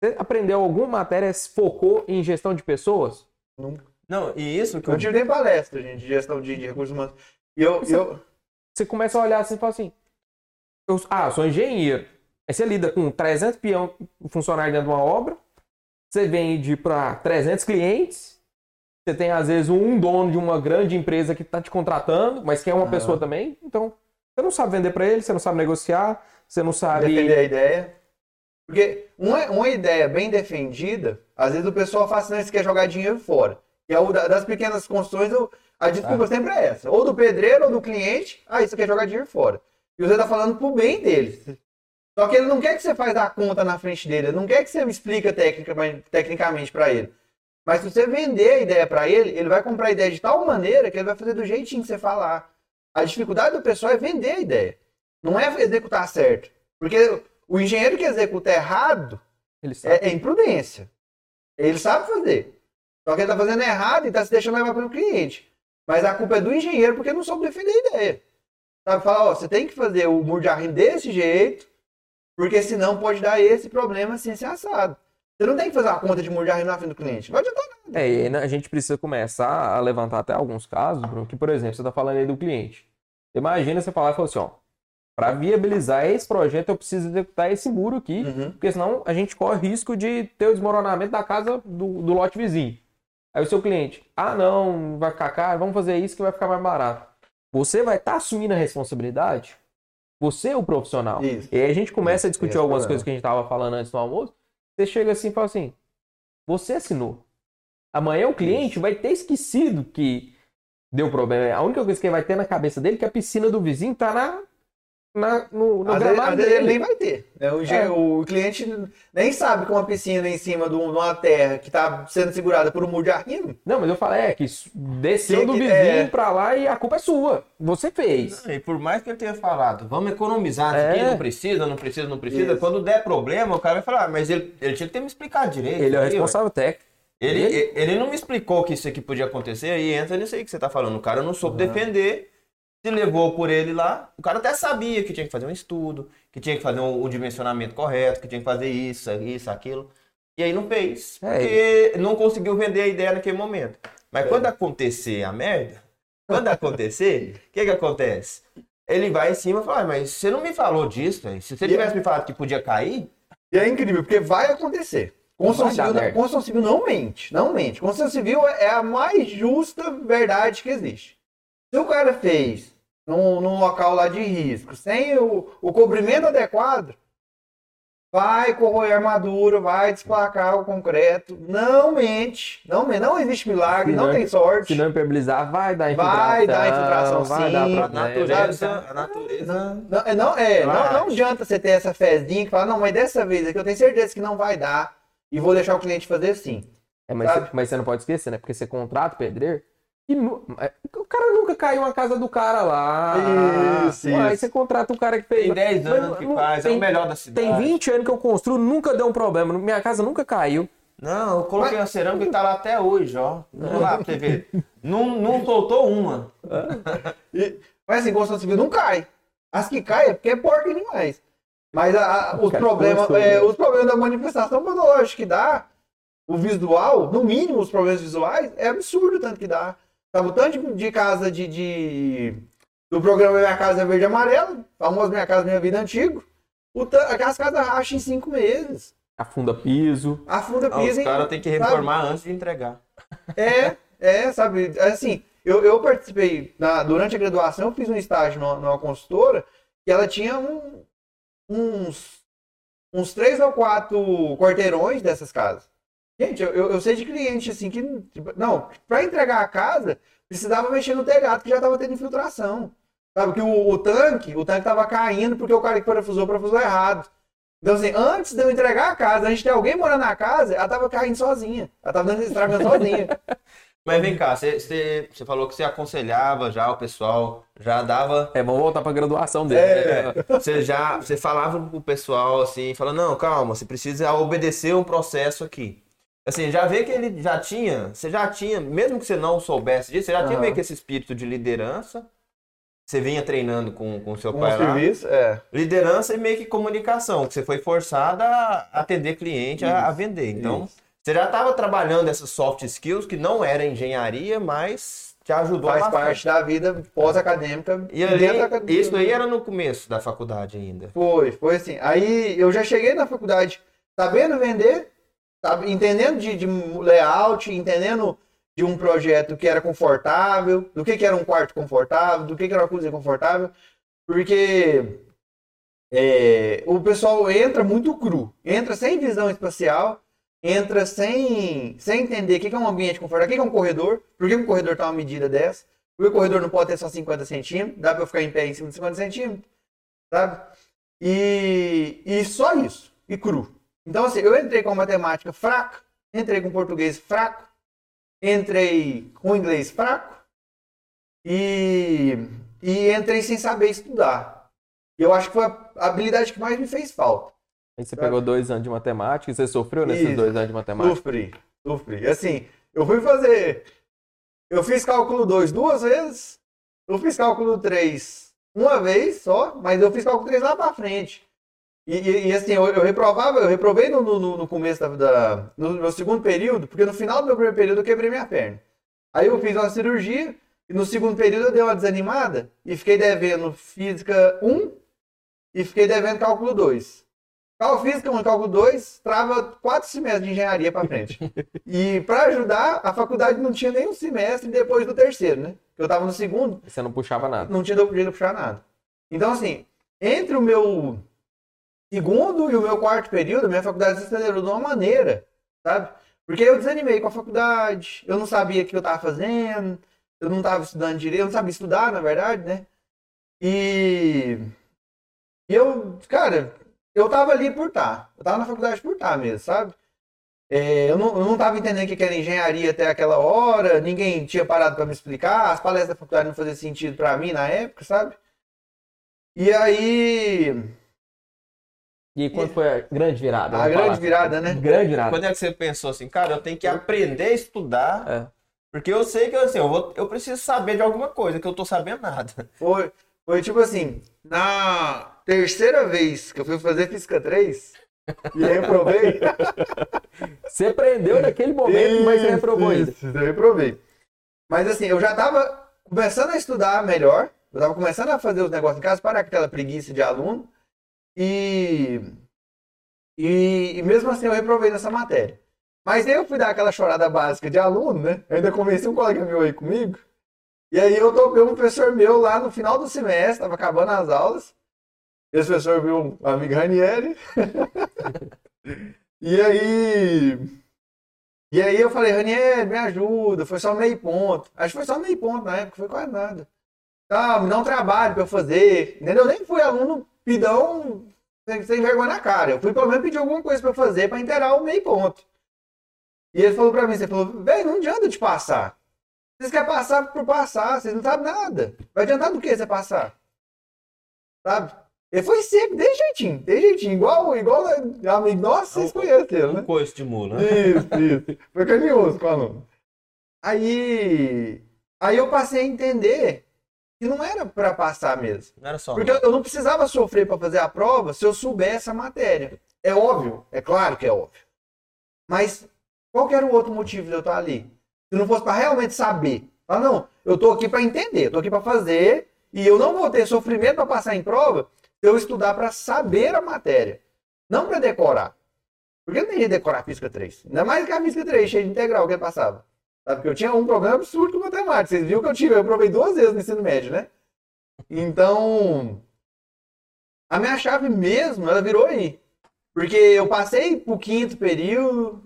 Você aprendeu alguma matéria, se focou em gestão de pessoas? Nunca. Não, e isso que Eu eu... tive nem palestra, gente, de gestão de, de recursos humanos. E eu, Isso- eu, Você começa a olhar assim e fala assim: eu, ah, eu sou engenheiro. Aí você lida com 300 peão funcionários dentro de uma obra, você vende para 300 clientes, você tem às vezes um dono de uma grande empresa que está te contratando, mas que é uma Aham. pessoa também. Então, você não sabe vender para ele, você não sabe negociar, você não sabe. defender a ideia. Porque uma, uma ideia bem defendida, às vezes o pessoal fala assim, não, você quer jogar dinheiro fora. E é das pequenas construções, eu- a desculpa sempre é essa. Ou do pedreiro ou do cliente, ah, isso quer jogar dinheiro fora. E você tá falando pro bem deles. Só que ele não quer que você faz a conta na frente dele, ele não quer que você explica tecnicamente, tecnicamente para ele. Mas se você vender a ideia para ele, ele vai comprar a ideia de tal maneira que ele vai fazer do jeitinho que você falar. A dificuldade do pessoal é vender a ideia. Não é executar certo. Porque o engenheiro que executa errado Ele sabe. é, é imprudência. Ele sabe fazer. Só que ele está fazendo errado e está se deixando levar pelo cliente. Mas a culpa é do engenheiro porque não soube defender a ideia. Sabe? Falar, ó, você tem que fazer o muro de arrimo desse jeito, porque senão pode dar esse problema assim, assim, assado. Você não tem que fazer uma conta de muro de arrimo na frente do cliente. Não adianta nada. É, e né, a gente precisa começar a levantar até alguns casos, Bruno, que, por exemplo, você está falando aí do cliente. Imagina você falar e falar assim, ó, para viabilizar esse projeto eu preciso executar esse muro aqui, Uhum. porque senão a gente corre risco de ter o desmoronamento da casa do, do lote vizinho. Aí o seu cliente, ah não, vai ficar caro, vamos fazer isso que vai ficar mais barato. Você vai estar assumindo a responsabilidade? Você é o profissional. Isso. E aí a gente começa a Esse- discutir é algumas problema. coisas que a gente estava falando antes do almoço. Você chega assim e fala assim: você assinou. Amanhã o cliente vai ter esquecido que deu problema. A única coisa que ele vai ter na cabeça dele é que a piscina do vizinho tá na, na, no, no Às gramado vezes dele. nem vai ter. né? O, É. o cliente nem sabe que uma piscina em cima de um- uma terra que está sendo segurada por um muro de arrimo. Não, mas eu falei, é que desceu Que- do vizinho é. pra lá e a culpa é sua. Você fez. E por mais que ele tenha falado, vamos economizar É. aqui, não precisa, não precisa, não precisa. Isso. Quando der problema, o cara vai falar, "Ah, mas ele, ele tinha que ter me explicado direito. Ele é o aqui, ué." responsável técnico. Ele, Ele? não me explicou que isso aqui podia acontecer, aí entra nisso aí que você tá falando. O cara não soube defender, se levou por ele lá. O cara até sabia que tinha que fazer um estudo, que tinha que fazer um, um dimensionamento correto, que tinha que fazer isso, isso, aquilo. E aí não fez. É, Porque não conseguiu vender a ideia naquele momento. Mas quando acontecer a merda, quando acontecer, o *laughs* que que acontece? Ele vai em cima e fala, "Ah, mas você não me falou disso, velho. Se você E- tivesse me falado que podia cair, E é incrível, porque vai acontecer. Construção civil, não, construção civil não mente, não mente. Construção civil é a mais justa verdade que existe. Se o cara fez num, num local lá de risco, sem o, o cobrimento adequado, vai corroer a armadura, vai desplacar o concreto. Não mente, não mente. Não existe milagre, não, não- tem sorte. Se não impermeabilizar, vai dar infiltração. Vai dar infiltração, vai sim. dar a problema. natureza, a natureza... Não, é, não, é, não, Vai. não adianta você ter essa fezinha que fala, não, mas dessa vez aqui eu tenho certeza que não vai dar e vou deixar o cliente fazer assim. É, mas, você, mas você não pode esquecer, né? Porque você contrata o pedreiro e é, o cara nunca caiu na casa do cara lá. Isso, Aí isso. você contrata o cara que fez. Tem 10 Mas anos que não- faz, é tem- o melhor da cidade. Tem 20 anos que eu construo, nunca deu um problema. Minha casa nunca caiu. Não, eu coloquei uma cerâmica e tá lá até hoje, ó. Vamos lá pra você ver. Não, não soltou uma. E- mas assim, construção civil não cai. As que caem é porque é porca demais. Mas a- a- os, problemas, é, né? os problemas da manifestação patológica que dá, o visual, no mínimo os problemas visuais, é absurdo o tanto que dá. Sabe, o tanto de- casa de, de- do programa Minha Casa é Verde e Amarelo, famoso Minha Casa Minha Vida Antigo, o aquelas casas racham em cinco meses. Afunda piso. Afunda os piso em- caras têm que reformar antes de entregar. É, é, sabe? Assim, eu, eu participei, na- durante a graduação, eu fiz um estágio numa, numa consultora que ela tinha um- uns, uns três ou quatro quarteirões dessas casas. Gente, eu, eu, sei de cliente assim que. tipo, Não, para entregar a casa, precisava mexer no telhado que já estava tendo infiltração. Sabe? Que o, o tanque, o tanque estava caindo porque o cara que parafusou, parafusou errado. Então, assim, antes de eu entregar a casa, a gente ter alguém morando na casa, ela tava caindo sozinha. Ela tava dando estragando sozinha. *laughs* Mas vem cá, você, você, você falou que você aconselhava já o pessoal, já dava. É, vamos voltar pra graduação dele. É. Você já você falava pro pessoal assim, falando, não, calma, você precisa obedecer um processo aqui. Assim, já vê que ele já tinha, você já tinha, mesmo que você não soubesse disso, você já tinha Aham. meio que esse espírito de liderança. Você vinha treinando com o seu Com pai lá. serviço, é. Liderança e meio que comunicação, que você foi forçada a atender cliente, a, a vender. Então, Isso. você já estava trabalhando essas soft skills que não era engenharia, mas te ajudou Faz bastante. parte da vida pós-acadêmica. E ali, dentro da academia. isso aí era no começo da faculdade ainda. Foi, foi assim. Aí eu já cheguei na faculdade sabendo vender, sabe, entendendo de, de layout, entendendo de um projeto que era confortável, do que, que era um quarto confortável, do que, que era uma cozinha confortável, porque é, o pessoal entra muito cru, entra sem visão espacial, entra sem, sem entender o que, que é um ambiente confortável, o que, que é um corredor, por que um corredor está uma medida dessa, porque o corredor não pode ter só 50 centímetros, dá para eu ficar em pé em cima de 50 centímetros, sabe? E, e só isso, e cru. Então, assim, eu entrei com matemática fraca, entrei com português fraco, entrei com inglês fraco e, e entrei sem saber estudar. Eu acho que foi a habilidade que mais me fez falta. Aí você pegou dois anos de matemática e você sofreu nesses Isso. dois anos de matemática. Sofri, sofri. Assim, eu fui fazer. Eu fiz cálculo 2 duas vezes, eu fiz cálculo 3 uma vez só, mas eu fiz cálculo 3 lá pra frente. E, e- e, assim, eu, eu reprovava, eu reprovei no, no, no começo da, da- No meu segundo período, porque no final do meu primeiro período eu quebrei minha perna. Aí eu fiz uma cirurgia, e no segundo período eu dei uma desanimada, e fiquei devendo física 1 e fiquei devendo cálculo 2. Cálculo física 1 e cálculo 2 trava quatro semestres de engenharia para frente. *laughs* e para ajudar, a faculdade não tinha nenhum semestre depois do terceiro, né? Eu estava no segundo, Você não puxava nada. não tinha jeito de puxar nada. Então, assim, entre o meu segundo e o meu quarto período, minha faculdade se acelerou de uma maneira, sabe? Porque eu desanimei com a faculdade, eu não sabia o que eu estava fazendo, eu não estava estudando direito, eu não sabia estudar, na verdade, né? E, eu, cara, eu tava ali por estar. Eu tava na faculdade por estar mesmo, sabe? É, eu, não, eu não tava entendendo o que era engenharia até aquela hora, ninguém tinha parado para me explicar, as palestras da faculdade não faziam sentido para mim na época, sabe? E aí, E quando foi a grande virada? a grande falar. virada, né? Grande virada. Quando é que você pensou assim, cara, eu tenho que aprender a estudar, É. porque eu sei que assim, eu, vou, eu preciso saber de alguma coisa, que eu tô sabendo nada. *laughs* Foi, foi tipo assim, na terceira vez que eu fui fazer Física 3, E reprovei. *laughs* Você aprendeu naquele momento, mas você reprovou ainda. Isso, eu reprovei. Mas assim, eu já tava começando a estudar melhor. Eu tava começando a fazer os negócios em casa, para aquela preguiça de aluno. E, e, e mesmo assim eu reprovei nessa matéria. Mas aí eu fui dar aquela chorada básica de aluno, né? Eu ainda convenci um colega meu aí comigo. E aí eu topei um professor meu lá no final do semestre, tava acabando as aulas. Esse professor viu um amigo Ranieri. *laughs* e aí. E aí eu falei, Ranieri, me ajuda, foi só meio ponto. Acho que foi só meio ponto na época, foi quase nada. Tá, me dá um trabalho pra eu fazer. Entendeu? Eu nem fui aluno pidão sem, sem vergonha na cara. Eu fui pelo menos pedir alguma coisa pra eu fazer pra inteirar o meio ponto. E ele falou pra mim, você falou, velho, não adianta te passar. Vocês querem passar por passar, vocês não sabem nada. Vai adiantar do que você passar? Sabe? Ele foi seco, desse jeitinho, desse jeitinho, igual, igual amigo nosso, vocês conhecem ele, né? Um coice de mula. né? Isso, isso. Foi carinhoso com o aluno. Aí, aí eu passei a entender que não era pra passar mesmo. Não era só. Porque eu não precisava sofrer para fazer a prova se eu soubesse a matéria. É óbvio, é claro que é óbvio. Mas qual que era o outro motivo de eu estar ali? Se não fosse para realmente saber. Ah, não, eu tô aqui para entender, tô aqui para fazer e eu não vou ter sofrimento para passar em prova se eu estudar para saber a matéria, não para decorar. Porque eu não ia decorar a física 3. Ainda mais que a física 3, cheia de integral que eu passava. Porque eu tinha um problema absurdo com matemática. Vocês viram que eu tive, eu provei duas vezes no ensino médio, né? Então, a minha chave mesmo, ela virou aí. Porque eu passei pro quinto período,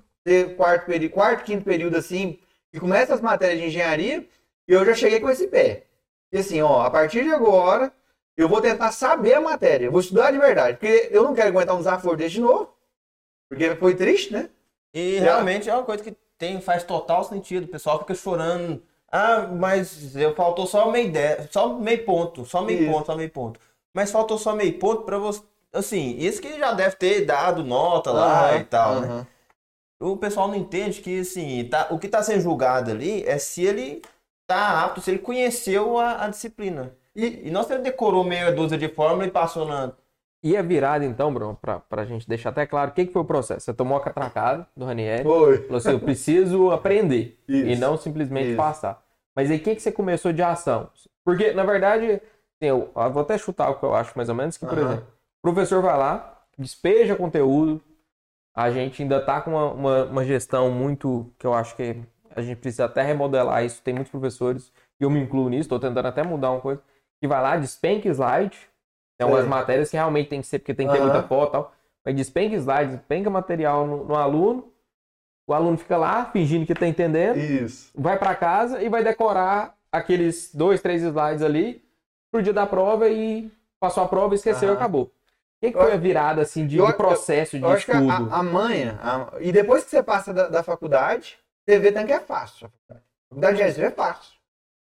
quarto período, quarto, quinto período assim, e começa as matérias de engenharia, e eu já cheguei com esse pé. E assim, ó, a partir de agora, eu vou tentar saber a matéria, eu vou estudar de verdade, porque eu não quero aguentar um desaforo desse de novo, porque foi triste, né? E realmente é uma coisa que tem, faz total sentido. O pessoal fica chorando. Ah, mas eu faltou só meio de... só meio ponto, só meio Isso. ponto, só meio ponto. Mas faltou só meio ponto pra você. Assim, isso que já deve ter dado nota lá Aham, e tal, né? aham. O pessoal não entende que, assim, tá, o que tá sendo julgado ali é se ele tá apto, se ele conheceu a, a disciplina. E, E não se ele decorou meia dúzia de fórmula e passou na. E a virada, então, Bruno, pra, pra gente deixar até claro, o que, que foi o processo? Você tomou a catracada do Ranieri, foi. falou assim, eu preciso aprender Isso. e não simplesmente Isso. passar. Mas aí, o que, que você começou de ação? Porque, na verdade, assim, eu, eu vou até chutar o que eu acho mais ou menos, que, por exemplo, o professor vai lá, despeja conteúdo, a gente ainda tá com uma, uma, uma gestão muito, que eu acho que a gente precisa até remodelar isso, tem muitos professores, e eu me incluo nisso, estou tentando até mudar uma coisa, que vai lá, despenca slide, tem algumas Sei. matérias que realmente tem que ser, porque tem que ter Aham. muita foto e tal, mas despenca slide, despenca material no, no aluno, o aluno fica lá, fingindo que tá entendendo, Isso. vai para casa e vai decorar aqueles dois, três slides ali pro dia da prova e passou a prova, esqueceu e Aham. acabou. O que, que Eu- foi a virada assim de, eu- de processo de Eu acho que estudo? a, a manha, a- e depois que você passa da, da faculdade, você vê tanto que é fácil. A faculdade de é fácil.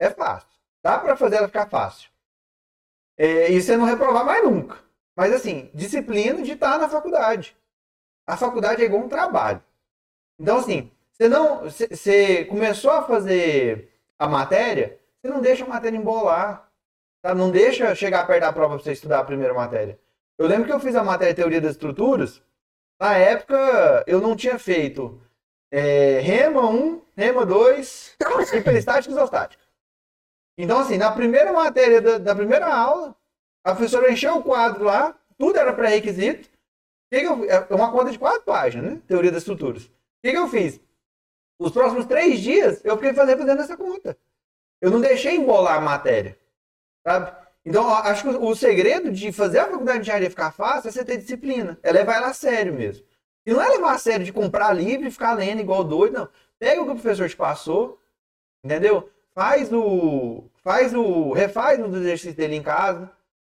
É fácil. Dá pra fazer ela ficar fácil. É, e você não reprovar mais nunca. Mas assim, disciplina de estar na faculdade. A faculdade é igual um trabalho. Então, assim, você não. Você começou a fazer a matéria, você não deixa a matéria embolar. Tá? Não deixa chegar perto da prova pra você estudar a primeira matéria. Eu lembro que eu fiz a matéria Teoria das Estruturas. Na época, eu não tinha feito é, REMA 1, REMA 2, *laughs* hiperestática e isostática. Então, assim, na primeira matéria da, da primeira aula, a professora encheu o quadro lá, tudo era pré-requisito. Eu- É uma conta de quatro páginas, né? Teoria das estruturas. O que, que eu fiz? Os próximos três dias, eu fiquei fazendo, fazendo essa conta. Eu não deixei embolar a matéria. Sabe? Então, acho que o o segredo de fazer a faculdade de engenharia ficar fácil é você ter disciplina. É levar ela a sério mesmo. E não é levar a sério de comprar livro e ficar lendo igual doido, não. Pega o que o professor te passou, entendeu? Faz o. Faz o. Refaz os exercícios dele em casa.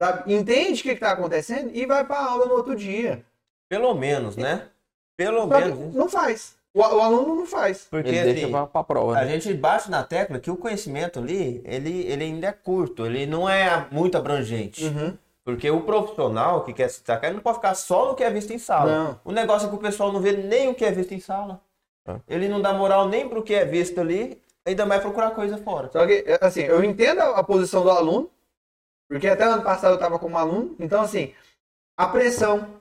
Sabe? Entende o que está acontecendo e vai para a aula no outro dia. Pelo menos, né? Pelo Só menos. não faz. O, o aluno não faz. Porque Ele deixa assim, pra, pra prova. a Né? gente bate na tecla que o conhecimento ali, ele, ele ainda é curto, ele não é muito abrangente. Uhum. Porque o profissional que quer se destacar, ele não pode ficar só no que é visto em sala. Não. O negócio é que o pessoal não vê nem o que é visto em sala. É. Ele não dá moral nem pro que é visto ali, ainda vai procurar coisa fora. Só que, assim, eu entendo a a posição do aluno, porque até ano passado eu estava como aluno, então, assim, a pressão.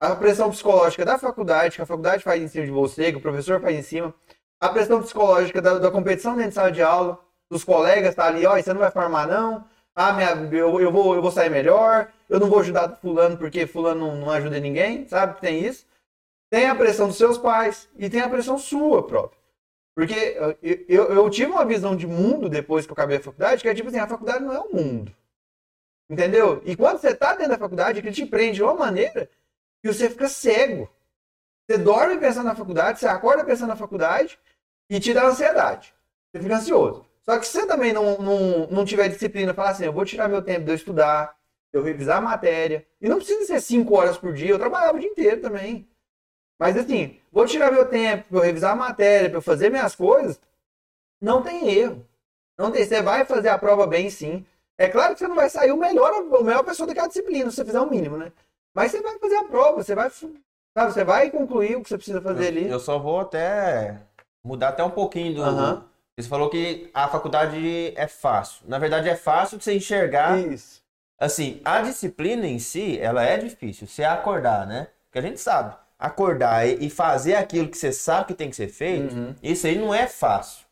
a pressão psicológica da faculdade, que a faculdade faz em cima de você, que o professor faz em cima, a pressão psicológica da, da competição dentro de sala de aula, dos colegas tá ali, ó, você não vai formar não, ah, minha, eu, eu, vou, eu vou sair melhor, eu não vou ajudar fulano porque fulano não, não ajuda ninguém, sabe? Tem isso. Tem a pressão dos seus pais e tem a pressão sua própria. Porque eu, eu, tive uma visão de mundo depois que eu acabei a faculdade, que é tipo assim, a faculdade não é o mundo. Entendeu? E quando você tá dentro da faculdade, ele te prende de uma maneira que você fica cego. Você dorme pensando na faculdade, você acorda pensando na faculdade e te dá ansiedade. Você fica ansioso. Só que se você também não, não, não tiver disciplina, falar assim, eu vou tirar meu tempo de eu estudar, eu revisar a matéria. E não precisa ser cinco horas por dia, eu trabalhava o dia inteiro também. Mas assim, vou tirar meu tempo para eu revisar a matéria, para eu fazer minhas coisas. Não tem erro. Não tem, você vai fazer a prova bem sim. É claro que você não vai sair o melhor, o melhor pessoa daquela disciplina, se você fizer o mínimo, né? Mas você vai fazer a prova, você vai, sabe, você vai concluir o que você precisa fazer ali. Eu só vou até mudar até um pouquinho do, uhum. Você falou que a faculdade é fácil. Na verdade, é fácil de você enxergar. Isso. Assim, a disciplina em si, ela é difícil. Você acordar, né? Porque a gente sabe. Acordar e fazer aquilo que você sabe que tem que ser feito, uhum. isso aí não é fácil.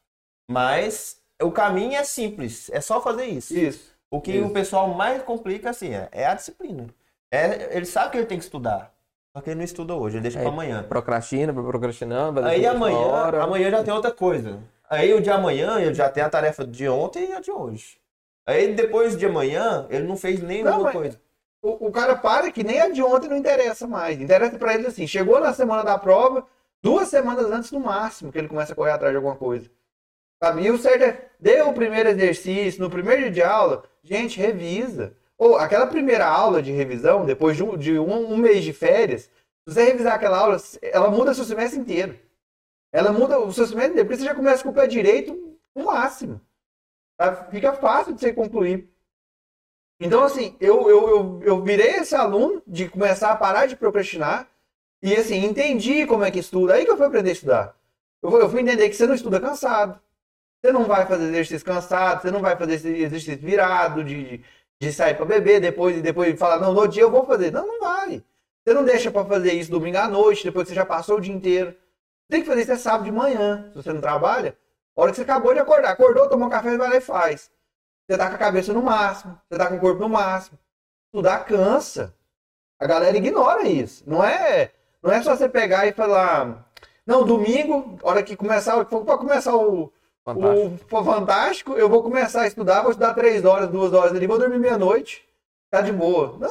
Mas o caminho é simples. É só fazer isso. Isso. O que isso. o pessoal mais complica, assim, é, é a disciplina. É, ele sabe que ele tem que estudar. Só que ele não estuda hoje, ele deixa é, para amanhã. Procrastina, procrastinando. Aí amanhã, amanhã já tem outra coisa. Aí o de amanhã ele já tem a tarefa de ontem e a de hoje. Aí depois de amanhã ele não fez nenhuma não, coisa. O, cara para que nem a de ontem não interessa mais. Interessa para ele assim, chegou na semana da prova, duas semanas antes no máximo que ele começa a correr atrás de alguma coisa. Sabe? E o certo é, deu o primeiro exercício, no primeiro dia de aula, gente, revisa. Ou aquela primeira aula de revisão, depois de um, de um, um mês de férias, se você revisar aquela aula, ela muda seu semestre inteiro. Ela muda o seu semestre inteiro, porque você já começa com o pé direito no máximo. Tá? Fica fácil de você concluir. Então, assim, eu, eu, eu, eu virei esse aluno de começar a parar de procrastinar e, assim, entendi como é que estuda. Aí que eu fui aprender a estudar. Eu fui, eu fui entender que você não estuda cansado. Você não vai fazer exercício cansado, você não vai fazer exercício virado, de, de, de sair para beber depois e depois falar, não, no dia eu vou fazer. Não, não vai. Você não deixa para fazer isso domingo à noite, depois que você já passou o dia inteiro. Tem que fazer isso é sábado de manhã. Se você não trabalha, a hora que você acabou de acordar, acordou, tomou um café, vai lá e faz. Você tá com a cabeça no máximo, você tá com o corpo no máximo. Estudar cansa. A galera ignora isso. Não é, não é só você pegar e falar, não, domingo, hora que começar, hora que for para começar o fantástico. o fantástico, eu vou começar a estudar, vou estudar três horas, duas horas ali, vou dormir meia-noite. Tá de boa. Não,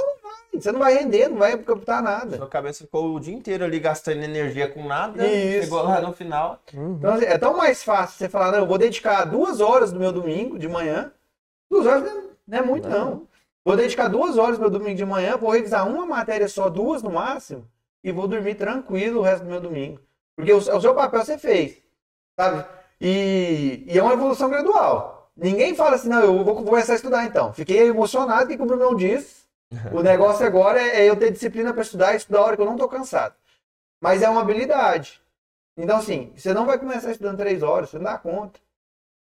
você não vai render, não vai captar nada. Sua cabeça ficou o dia inteiro ali gastando energia com nada. Isso. Chegou lá no final. Uhum. Então, assim, é tão mais fácil você falar, não, eu vou dedicar duas horas do meu domingo de manhã. Duas horas não é muito, não. não. Vou dedicar duas horas meu domingo de manhã, vou revisar uma matéria só, duas no máximo, e vou dormir tranquilo o resto do meu domingo. Porque o, o seu papel você fez, sabe? E, e, é uma evolução gradual. Ninguém fala assim, não, eu vou começar a estudar então. Fiquei emocionado que o Bruno disse o *laughs* negócio agora é, é eu ter disciplina para estudar e estudar a hora que eu não estou cansado. Mas é uma habilidade. Então, assim, você não vai começar estudando três horas, você não dá conta.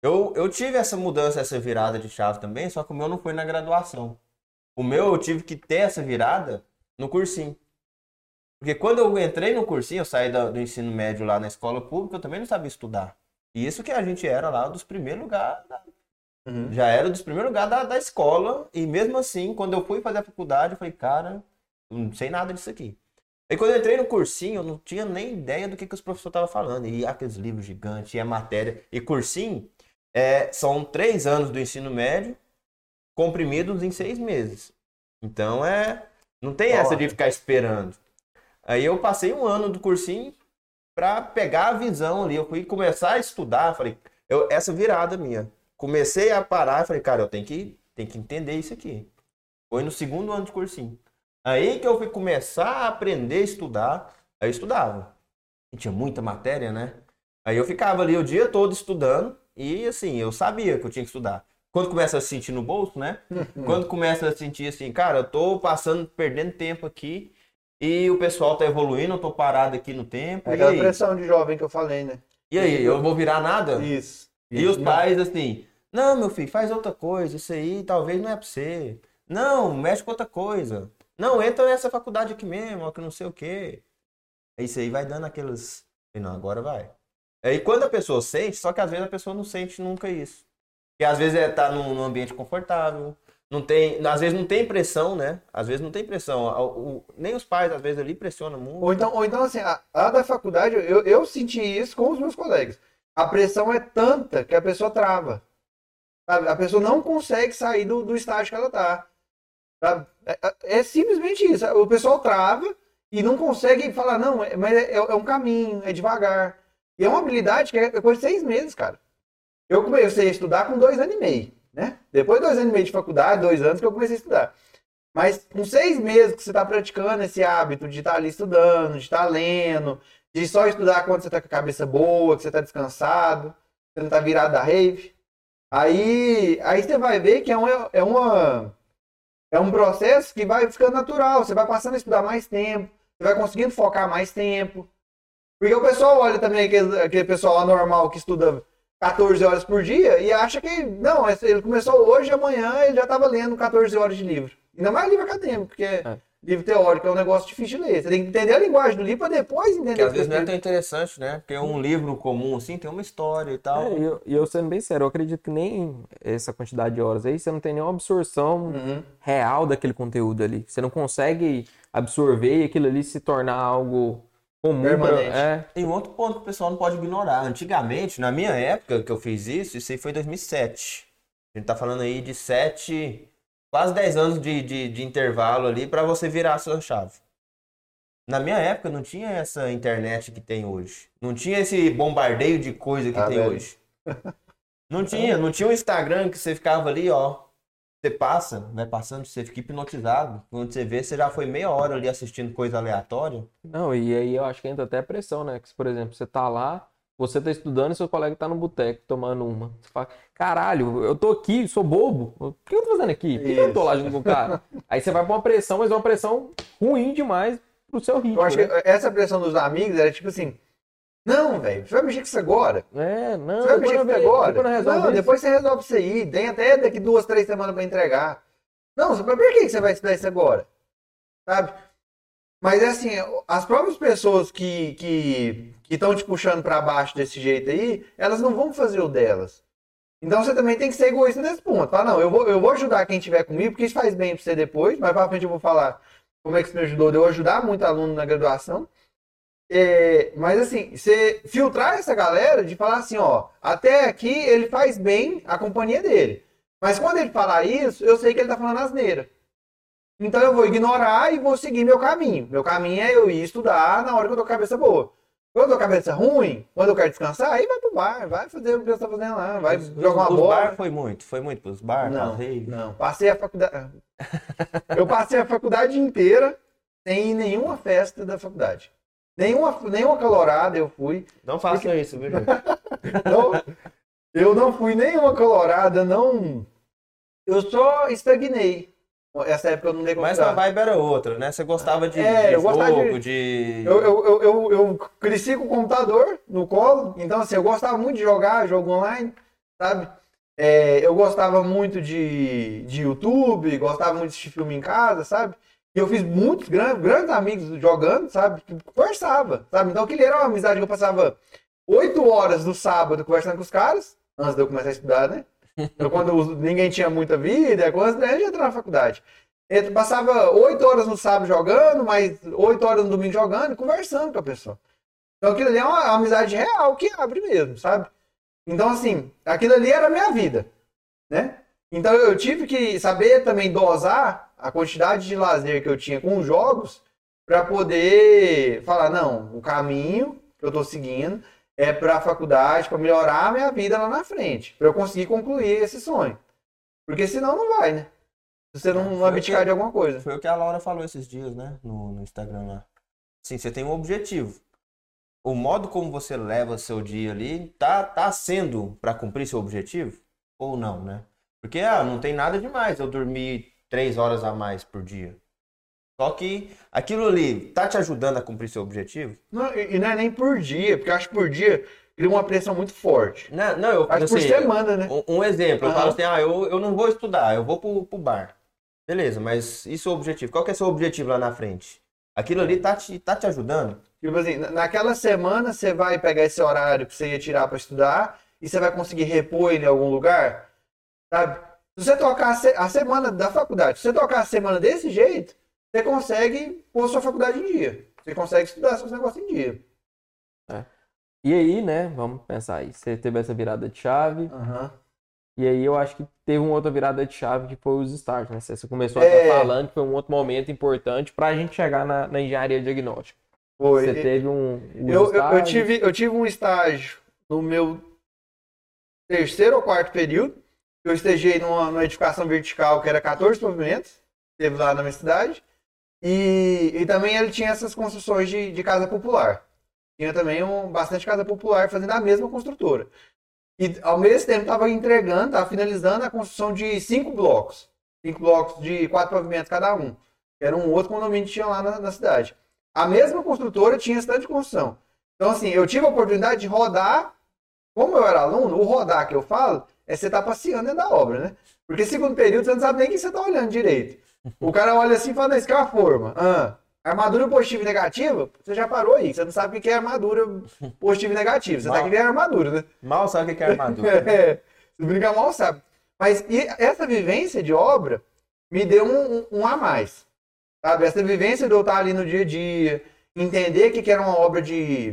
Eu, eu tive essa mudança, essa virada de chave também, só que o meu não foi na graduação. O meu eu tive que ter essa virada no cursinho. Porque quando eu entrei no cursinho, eu saí do, do ensino médio lá na escola pública, eu também não sabia estudar. E isso que a gente era lá dos primeiros lugares da, Uhum. Já era dos primeiros lugares da, da escola. E mesmo assim, quando eu fui fazer a faculdade, eu falei, cara, não sei nada disso aqui. E quando eu entrei no cursinho, eu não tinha nem ideia do que, que os professores estavam falando. E aqueles livros gigantes, e a matéria. E cursinho é, são três anos do ensino médio, comprimidos em seis meses. Então é. Não tem essa de ficar esperando. Aí eu passei um ano do cursinho para pegar a visão ali. Eu fui começar a estudar. Falei, eu, essa virada minha comecei a parar e falei, cara, eu tenho que, tenho que entender isso aqui. Foi no segundo ano de cursinho. Aí que eu fui começar a aprender a estudar, aí eu estudava. E tinha muita matéria, né? Aí eu ficava ali o dia todo estudando e assim, eu sabia que eu tinha que estudar. Quando começa a sentir no bolso, né? Quando começa a sentir assim, cara, eu tô passando, perdendo tempo aqui e o pessoal tá evoluindo, eu tô parado aqui no tempo. É aquela pressão de jovem que eu falei, né? E aí, eu vou virar nada? Isso. E os pais, assim, não, meu filho, faz outra coisa. Isso aí talvez não é pra você. Não, mexe com outra coisa. Não, entra nessa faculdade aqui mesmo, ó, que não sei o quê. Isso aí vai dando aqueles. Não, agora vai. Aí quando a pessoa sente, só que às vezes a pessoa não sente nunca isso. Porque às vezes é tá num, num ambiente confortável, não tem, às vezes não tem pressão, né? Às vezes não tem pressão. O- o- nem os pais, às vezes, ali pressionam muito. Ou então, ou então assim, a, a da faculdade, eu, eu senti isso com os meus colegas. A pressão é tanta que a pessoa trava. A pessoa não consegue sair do, do estágio que ela tá. É, é- é simplesmente isso. O pessoal trava e não consegue falar, não, é- mas é, é um caminho, é devagar. E é uma habilidade que é coisa de seis meses, cara. Eu comecei a estudar com dois anos e meio, né? Depois de dois anos e meio de faculdade, dois anos que eu comecei a estudar. Mas com seis meses que você está praticando esse hábito de estar ali estudando, de estar lendo, de só estudar quando você está com a cabeça boa, que você está descansado, você não está virado da rave. Aí, aí você vai ver que é, uma, é, uma, é um processo que vai ficando natural. Você vai passando a estudar mais tempo, você vai conseguindo focar mais tempo. Porque o pessoal olha também aquele, aquele pessoal lá normal que estuda 14 horas por dia e acha que, não, ele começou hoje, amanhã ele já estava lendo 14 horas de livro. Ainda mais livro acadêmico, porque É. livro teórico é um negócio difícil de ler. Você tem que entender a linguagem do livro para depois entender Porque às vezes não é tão interessante, né? Porque um livro comum, assim, tem uma história e tal. É, e eu, eu sendo bem sério, eu acredito que nem essa quantidade de horas aí, você não tem nenhuma absorção Uhum. real daquele conteúdo ali. Você não consegue absorver e aquilo ali se tornar algo comum. pra- Permanente. é, Tem um outro ponto que o pessoal não pode ignorar. Antigamente, na minha época que eu fiz isso, isso aí foi em 2007. A gente tá falando aí de 7, quase 10 anos de, de, de intervalo ali para você virar a sua chave. Na minha época não tinha essa internet que tem hoje. Não tinha esse bombardeio de coisa que Ah, tem velho. hoje. Não tinha, não tinha um Instagram que você ficava ali, ó. Você passa, vai passando, você fica hipnotizado. Quando você vê, você já foi meia hora ali assistindo coisa aleatória. Não, e aí eu acho que entra até a pressão, né? Que, se, por exemplo, você tá lá, você tá estudando e seu colega tá no boteco tomando uma. Você fala, caralho, eu tô aqui, sou bobo. O que eu tô fazendo aqui? Por que eu não tô lá junto com o cara? Aí você vai pra uma pressão, mas é uma pressão ruim demais pro seu ritmo. Eu acho né? que essa pressão dos amigos era tipo assim: não, velho, você vai mexer com isso agora? É, não, Você vai mexer com isso agora? depois não Não, isso. depois você resolve isso aí. Tem até daqui duas, três semanas pra entregar. Não, você- mas por que você vai estudar isso agora? Sabe? Mas é assim, as próprias pessoas que que estão te puxando pra baixo desse jeito aí, elas não vão fazer o delas. Então você também tem que ser egoísta nesse ponto. Fala, não, eu vou, eu vou ajudar quem estiver comigo, porque isso faz bem pra você depois. Mais pra frente eu vou falar como é que isso me ajudou de eu ajudar muito aluno na graduação. É, mas assim, você filtrar essa galera de falar assim, ó, até aqui ele faz bem a companhia dele. Mas quando ele falar isso, eu sei que ele tá falando asneira. Então eu vou ignorar e vou seguir meu caminho. Meu caminho é eu ir estudar na hora que eu tô com a cabeça boa. Quando eu tô com a cabeça ruim, quando eu quero descansar, aí vai pro bar, vai fazer o que você tá fazendo lá, vai Os- jogar uma os bola. bar foi muito, foi muito pros bar, Não, não. Passei a faculdade. *laughs* eu passei a faculdade inteira sem nenhuma festa da faculdade. Nenhuma, nenhuma calorada eu fui. Não façam isso, viu? *laughs* Não, eu não fui nenhuma colorada, não. Eu só estagnei. Essa época eu não dei Mas a vibe era outra, né? Você gostava de, É, de eu jogo, de- de... Eu, eu, eu, eu, cresci com o computador no colo, então assim, eu gostava muito de jogar jogo online, sabe? É, eu gostava muito de, de YouTube, gostava muito de assistir filme em casa, sabe? E eu fiz muitos grandes, grandes amigos jogando, sabe? Que conversava, sabe? Então aquele era uma amizade que eu passava oito horas do sábado conversando com os caras, antes de eu começar a estudar, né? Então, quando ninguém tinha muita vida, quando eu já entrou na faculdade. Eu passava oito horas no sábado jogando, mais oito horas no domingo jogando e conversando com a pessoa. Então aquilo ali é uma amizade real que abre mesmo, sabe? Então, assim, aquilo ali era a minha vida, né? Então eu tive que saber também dosar a quantidade de lazer que eu tinha com os jogos para poder falar, não, o caminho que eu tô seguindo é para a faculdade, para melhorar a minha vida lá na frente, para eu conseguir concluir esse sonho. Porque senão não vai, né? Se você não Foi o abdicar que- de alguma coisa. Foi o que a Laura falou esses dias, né? No, no Instagram lá. Sim, você tem um objetivo. O modo como você leva seu dia ali tá, tá sendo para cumprir seu objetivo? Ou não, né? Porque ah, não tem nada demais eu dormir três horas a mais por dia. Só que aquilo ali tá te ajudando a cumprir seu objetivo? Não, e não é nem por dia, porque eu acho que por dia cria uma pressão muito forte. Não, não eu Acho que por assim, semana, né? Um, um exemplo, eu falo assim, ah, eu, eu não vou estudar, eu vou pro, pro bar. Beleza, mas e seu objetivo? Qual que é seu objetivo lá na frente? Aquilo ali tá te, tá te ajudando? Tipo assim, na- naquela semana você vai pegar esse horário que você ia tirar para estudar e você vai conseguir repor ele em algum lugar, sabe? Se você tocar a, se- a semana da faculdade, se você tocar a semana desse jeito, você consegue pôr sua faculdade em dia. Você consegue estudar seus negócios em dia. E aí, né, vamos pensar aí. Você teve essa virada de chave, Aham. e aí eu acho que teve uma outra virada de chave que foi os estágios, né? Você começou É. até falando que foi um outro momento importante pra gente chegar na, na engenharia diagnóstica. Foi. Você teve um. Eu, eu, eu tive, eu tive um estágio no meu terceiro ou quarto período. Eu estagiei numa, numa edificação vertical que era 14 pavimentos, teve lá na minha cidade. E, e também ele tinha essas construções de, de casa popular. Tinha também um, bastante casa popular fazendo a mesma construtora. E ao mesmo tempo estava entregando, estava finalizando a construção de cinco blocos. Cinco blocos de quatro pavimentos cada um. Era um outro condomínio que tinha lá na, na cidade. A mesma construtora tinha tanto de construção. Então, assim, eu tive a oportunidade de rodar. Como eu era aluno, o rodar que eu falo é você estar passeando dentro da obra, né? Porque segundo período você não sabe nem o que você está olhando direito. O cara olha assim e fala, "Não, isso aqui é uma forma. Ah, armadura positiva e negativa, você já parou aí. Você não sabe o que é armadura positiva e negativa. Você tá Mal. que nem armadura, né? Mal sabe o que é armadura. *laughs* É, se brincar mal, sabe. Mas essa vivência de obra me deu um, um- um a mais. Sabe? Essa vivência de eu estar ali no dia a dia, entender que, que era uma obra de,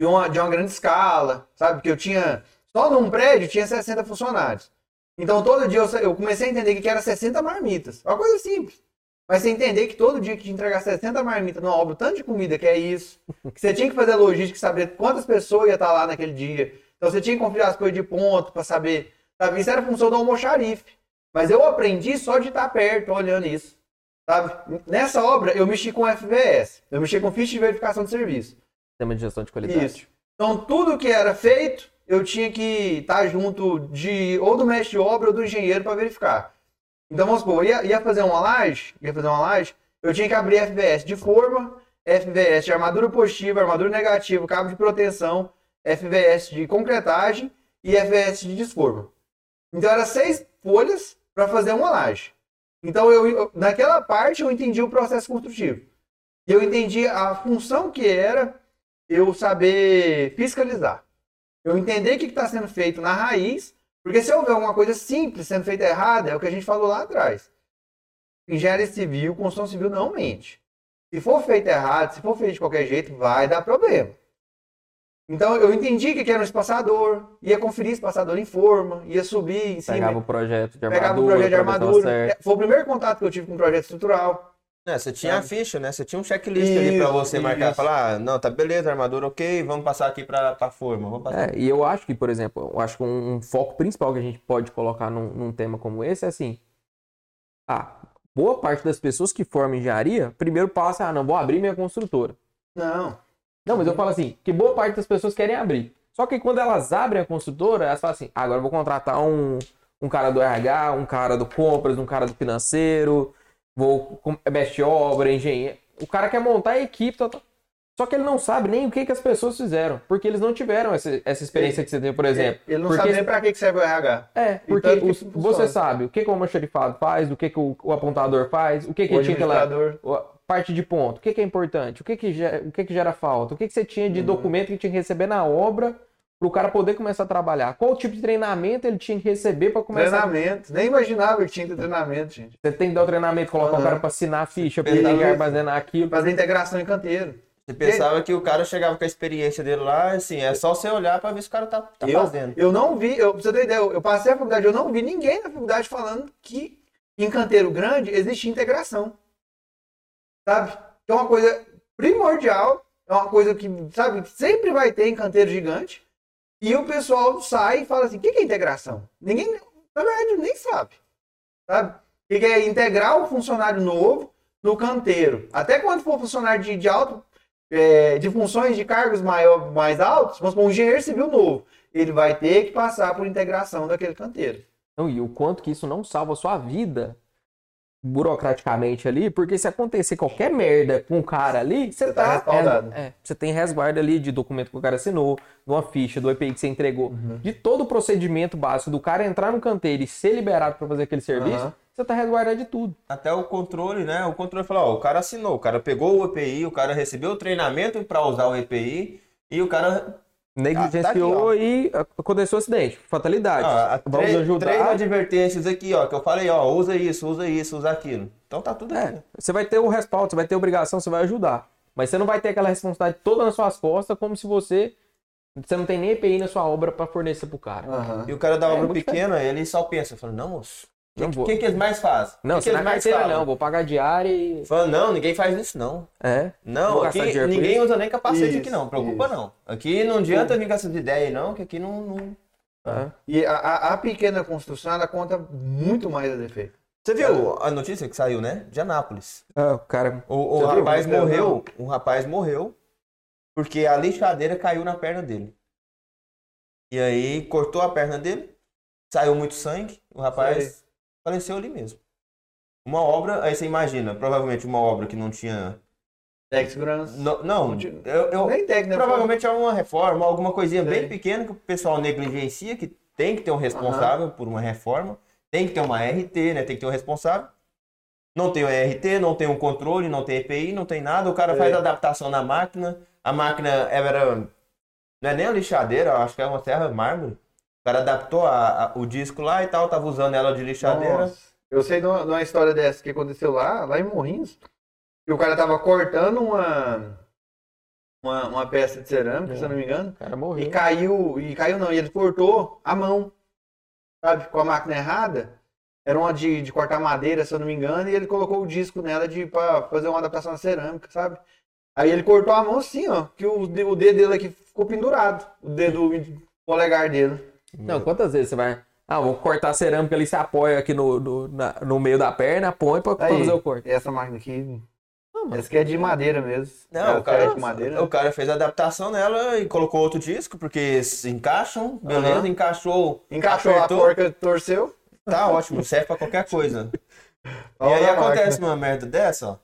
de, uma, de uma grande escala, sabe? Que eu tinha. Só num prédio tinha 60 funcionários. Então todo dia eu, eu comecei a entender que, era 60 marmitas. Uma coisa simples. Mas você entender que todo dia que entregar 60 marmitas numa obra, tanto de comida que é isso, que você tinha que fazer logística, saber quantas pessoas ia estar lá naquele dia. Então você tinha que conferir as coisas de ponto para saber. Sabe? Isso era função do almoxarife. Mas eu aprendi só de estar perto, olhando isso. Sabe? Nessa obra eu mexi com FVS. Eu mexi com ficha de verificação de serviço. Sistema de gestão de qualidade. Isso. Então tudo que era feito, eu tinha que estar junto de ou do mestre de obra ou do engenheiro para verificar. Então vamos supor, ia, ia fazer uma laje, ia fazer uma laje, eu tinha que abrir FVS de forma, FVS de armadura positiva, armadura negativa, cabo de proteção, FVS de concretagem e FVS de desforma. Então era seis folhas para fazer uma laje. Então eu, eu- naquela parte eu entendi o processo construtivo. Eu entendi a função que era eu saber fiscalizar. Eu entender o que está sendo feito na raiz, porque se houver alguma coisa simples sendo feita errada, é o que a gente falou lá atrás. Engenharia civil, construção civil não mente. Se for feito errado, se for feito de qualquer jeito, vai dar problema. Então eu entendi que era um espaçador, ia conferir espaçador em forma, ia subir em cima, Pegava o projeto de armadura. pegava o projeto de armadura. Foi o primeiro contato que eu tive com o projeto estrutural. É, você tinha a Sabe? ficha, né? Você tinha um checklist ali pra Isso, você marcar. isso. Falar, ah, não, tá beleza, armadura ok, vamos passar aqui pra, pra forma. Vamos passar. É, e eu acho que, por exemplo, eu acho que um, um foco principal que a gente pode colocar num, num tema como esse é assim. Ah, boa parte das pessoas que formam engenharia, primeiro passa, ah, não, vou abrir minha construtora. Não. Não, mas eu falo assim, que boa parte das pessoas querem abrir. Só que quando elas abrem a construtora, elas falam assim, ah, agora eu vou contratar um, um cara do RH, um cara do compras, um cara do financeiro, vou com- é mestre obra, engenheiro. O cara quer montar a equipe, tal, tal. só que ele não sabe nem o que, que as pessoas fizeram, porque eles não tiveram essa, essa experiência que você teve, por exemplo. Ele não Porque- sabe nem pra que que serve o RH. É, porque os- você sabe o que, que o almoxarifado faz, o que, que o, o apontador faz, o que, que O ele tinha que lá, administrador. a parte de ponto, o que, que é importante, o que, que, gera, o que, que gera falta, o que, que você tinha de Uhum. documento que tinha que receber na obra para o cara poder começar a trabalhar. Qual tipo de treinamento ele tinha que receber para começar Treinamento. Nem imaginava que tinha que ter treinamento, gente. Você tem que dar o treinamento, colocar o Aham. cara para assinar a ficha, para ligar, aquilo. Fazer integração em canteiro. Você pensava que o cara chegava com a experiência dele lá, assim, é só você olhar pra ver se o cara tá, tá eu, fazendo. eu não vi, eu, pra você ter ideia, eu, eu passei a faculdade, eu não vi ninguém na faculdade falando que em canteiro grande existe integração. Sabe? Que é uma coisa primordial, é uma coisa que, sabe, sempre vai ter em canteiro gigante. E o pessoal sai e fala assim: o que é integração? Ninguém, na verdade, nem sabe. Sabe? O que é integrar o funcionário novo no canteiro? Até quando for funcionário de, de alto, é, de funções de cargos maior, mais altos, supor, um engenheiro civil novo, ele vai ter que passar por integração daquele canteiro. Não, e o quanto que isso não salva a sua vida burocraticamente ali, porque se acontecer qualquer merda com o cara ali, você Você tá tá, respaldado. é, é, você tem resguardo ali de documento que o cara assinou, de uma ficha, do EPI que você entregou, Uhum. de todo o procedimento básico do cara entrar no canteiro e ser liberado para fazer aquele serviço, Aham. você tá resguardado de tudo. Até o controle, né? O controle falou, ó, o cara assinou, o cara pegou o EPI, o cara recebeu o treinamento para usar o EPI e o cara Negligenciou Ah, tá e aconteceu o acidente. Fatalidade. Ah, Vamos três, ajudar. três advertências aqui, ó, que eu falei, ó, usa isso, usa isso, usa aquilo. Então tá tudo aqui. É, você vai ter o respaldo, você vai ter obrigação, você vai ajudar. Mas você não vai ter aquela responsabilidade toda nas suas costas, como se você. Você não tem nem EPI na sua obra para fornecer pro cara. Aham. E o cara da É obra pequena, ele só pensa, fala, não, moço, o Não que, vou. que, que eles mais fazem? Não, que que você na mais carteira falam? não, vou pagar diária e. Fala, não, ninguém faz isso não. É. Não, aqui ninguém usa nem capacete Isso, aqui não, preocupa isso. não. Aqui não adianta vir com essas ideias aí não, que aqui não... não- é. E a, a- a pequena construção, ela conta muito mais a defeito. Você viu a notícia que saiu, né? De Anápolis. Ah, o cara. O, o viu? rapaz Não. morreu, um rapaz morreu porque a lixadeira caiu na perna dele. E aí cortou a perna dele, saiu muito sangue, o rapaz Sei. Faleceu ali mesmo. Uma obra, aí você imagina, provavelmente uma obra que não tinha. Tec segurança. Não, não eu, eu- Nem técnico, né? provavelmente é uma reforma, alguma coisinha bem pequena que o pessoal negligencia, que tem que ter um responsável por uma reforma, tem que ter uma RT, né? Tem que ter um responsável. Não tem o RT, não tem um controle, não tem EPI, não tem nada. O cara Sei. faz adaptação na máquina. A máquina era. Não é nem a lixadeira, acho que é uma serra mármore. O cara adaptou a- a- o disco lá e tal, tava usando ela de lixadeira. Nossa. Eu sei de uma, de uma história dessa que aconteceu lá, lá em Morrinhos. Que o cara tava cortando uma, uma, uma peça de cerâmica, É. se eu não me engano. O cara E morreu. caiu, e caiu não, e ele cortou a mão, sabe, com a máquina errada. Era uma de, de cortar madeira, se eu não me engano, e ele colocou o disco nela de para fazer uma adaptação na cerâmica, sabe? Aí ele cortou a mão assim, ó, que o, o dedo dele aqui ficou pendurado, o dedo polegar dele. Não, quantas vezes você vai. Ah, vou cortar a cerâmica ali, você apoia aqui no, no, na- no meio da perna, põe pra, pra Aí, fazer o corte. essa máquina aqui, essa aqui é de madeira mesmo. Não, o cara, é de madeira. o cara fez a adaptação nela e colocou outro disco, porque se encaixam, beleza, Aham. encaixou, Encaixou apertou, a porca, torceu. Tá ótimo, serve pra qualquer coisa. E aí acontece máquina. uma merda dessa, ó.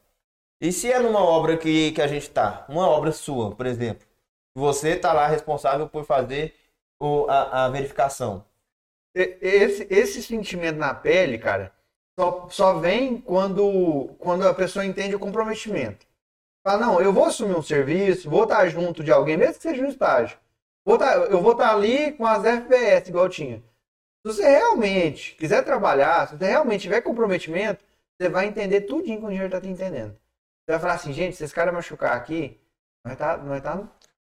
E se é numa obra que, que a gente tá, uma obra sua, por exemplo, você tá lá responsável por fazer o, a, a verificação. Esse, esse sentimento na pele, cara, só, só vem quando, quando a pessoa entende o comprometimento. Fala, não, eu vou assumir um serviço, vou estar junto de alguém, mesmo que seja no estágio. Vou tá- eu vou estar ali com as FPS, igual tinha. Se você realmente quiser trabalhar, se você realmente tiver comprometimento, você vai entender tudinho que o dinheiro tá te entendendo. Você vai falar assim, gente, se esse cara machucar aqui, nós tá, tá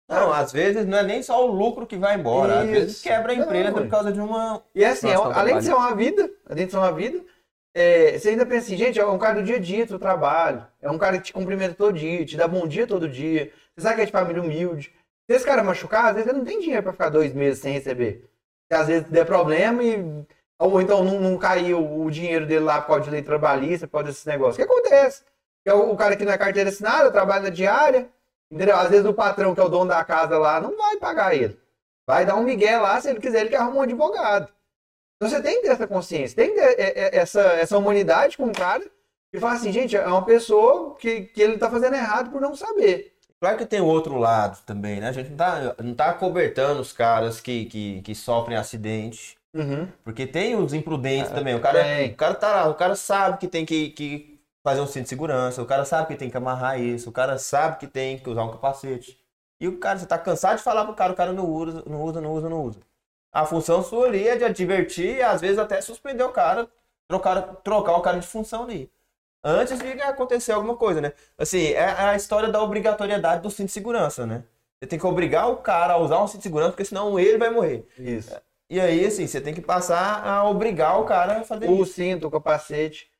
Não, às vezes não é nem só o lucro que vai embora, às Isso. vezes quebra a empresa Não, por causa de uma. E é assim, é Nossa, além de ser uma vida, além de ser uma vida, é, você ainda pensa assim, gente, é um cara do dia a dia do trabalho, é um cara que te cumprimenta todo dia, te dá bom dia todo dia, você sabe que é de família humilde. Se esse cara machucar, às vezes ele não tem dinheiro pra ficar dois meses sem receber. Se às vezes der problema e. Ou então não, não caiu o dinheiro dele lá por causa de lei trabalhista, por causa desses negócios. O que acontece? É o, o cara que não é carteira assinada, trabalha na diária, entendeu? Às vezes o patrão, que é o dono da casa lá, não vai pagar ele. Vai dar um migué lá, se ele quiser, ele quer arrumar um advogado. Então você tem que ter essa consciência, tem que ter é, é, essa, essa humanidade com o cara e falar assim, gente, é uma pessoa que, que ele tá fazendo errado por não saber. Claro que tem o outro lado também, né? A gente não tá, não tá cobertando os caras que, que, que sofrem acidente. Uhum. Porque tem os imprudentes também. O cara, o cara tá lá, o cara sabe que tem que, que fazer um cinto de segurança, o cara sabe que tem que amarrar isso, o cara sabe que tem que usar um capacete. E o cara, você tá cansado de falar pro cara, o cara não usa, não usa, não usa, não usa. A função sua ali é de advertir e às vezes até suspender o cara, trocar, trocar o cara de função ali. Antes de acontecer alguma coisa, né? Assim, é a história da obrigatoriedade do cinto de segurança, né? Você tem que obrigar o cara a usar um cinto de segurança, porque senão ele vai morrer. Isso. E aí, assim, você tem que passar a obrigar o cara a fazer O isso. cinto, o capacete.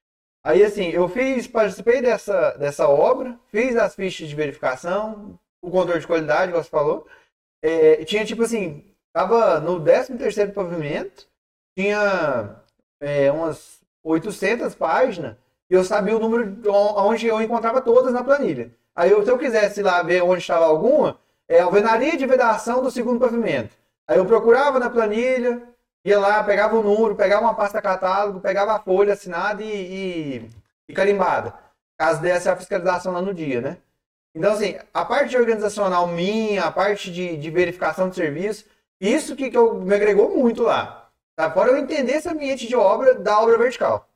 Aí assim, eu fiz, participei dessa, dessa obra, fiz as fichas de verificação, o controle de qualidade, como você falou. É, tinha tipo assim, tava no 13 terceiro pavimento, tinha é, umas 800 páginas, e eu sabia o número de on- onde eu encontrava todas na planilha. Aí eu, se eu quisesse lá ver onde estava alguma, é alvenaria de vedação do segundo pavimento. Aí eu procurava na planilha, ia lá, pegava o número, pegava uma pasta catálogo, pegava a folha assinada e, e, e carimbada. Caso desse a fiscalização lá no dia, né? Então, assim, a parte organizacional minha, a parte de, de verificação de serviço, isso que, que eu, me agregou muito lá. Tá? Fora eu entender esse ambiente de obra da obra vertical.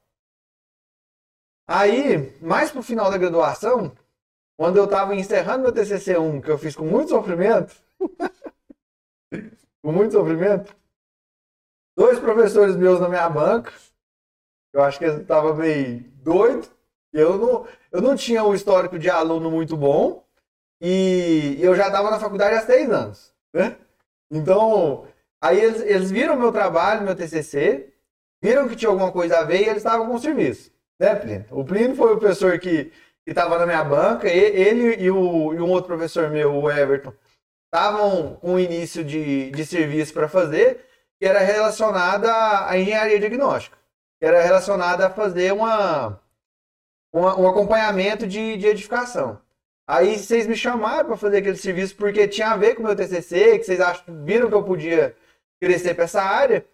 Aí, mais pro final da graduação, quando eu tava encerrando meu TCC1, que eu fiz com muito sofrimento, *laughs* com muito sofrimento, dois professores meus na minha banca, eu acho que eles estavam meio doido, eu não, eu não tinha um histórico de aluno muito bom, e eu já estava na faculdade há seis anos, né? Então, aí eles, eles viram meu trabalho, meu TCC, viram que tinha alguma coisa a ver e eles estavam com o serviço, né? O Plínio foi o professor que estava na minha banca, e, ele e, o, e um outro professor meu, o Everton, estavam com o início de, de serviço para fazer, que era relacionada à engenharia diagnóstica, que era relacionada a fazer uma, uma um acompanhamento de, de edificação. Aí vocês me chamaram para fazer aquele serviço porque tinha a ver com o meu TCC, que vocês acham, viram que eu podia crescer para essa área.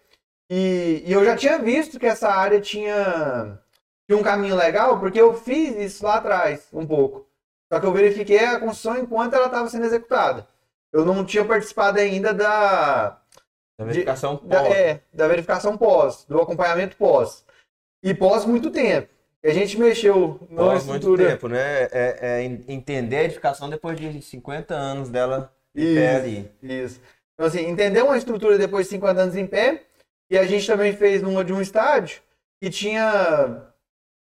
E, e, eu já tinha visto que essa área tinha, tinha um caminho legal, porque eu fiz isso lá atrás, um pouco. Só que eu verifiquei a construção enquanto ela estava sendo executada. Eu não tinha participado ainda da. Da verificação de, pós. Da, é, da verificação pós, do acompanhamento pós. E pós muito tempo. A gente mexeu na Pós estrutura. muito tempo, né? É, é, entender a edificação depois de 50 anos dela em isso, pé ali. Isso. Então, assim, entender uma estrutura depois de 50 anos em pé. E a gente também fez numa de um estádio que tinha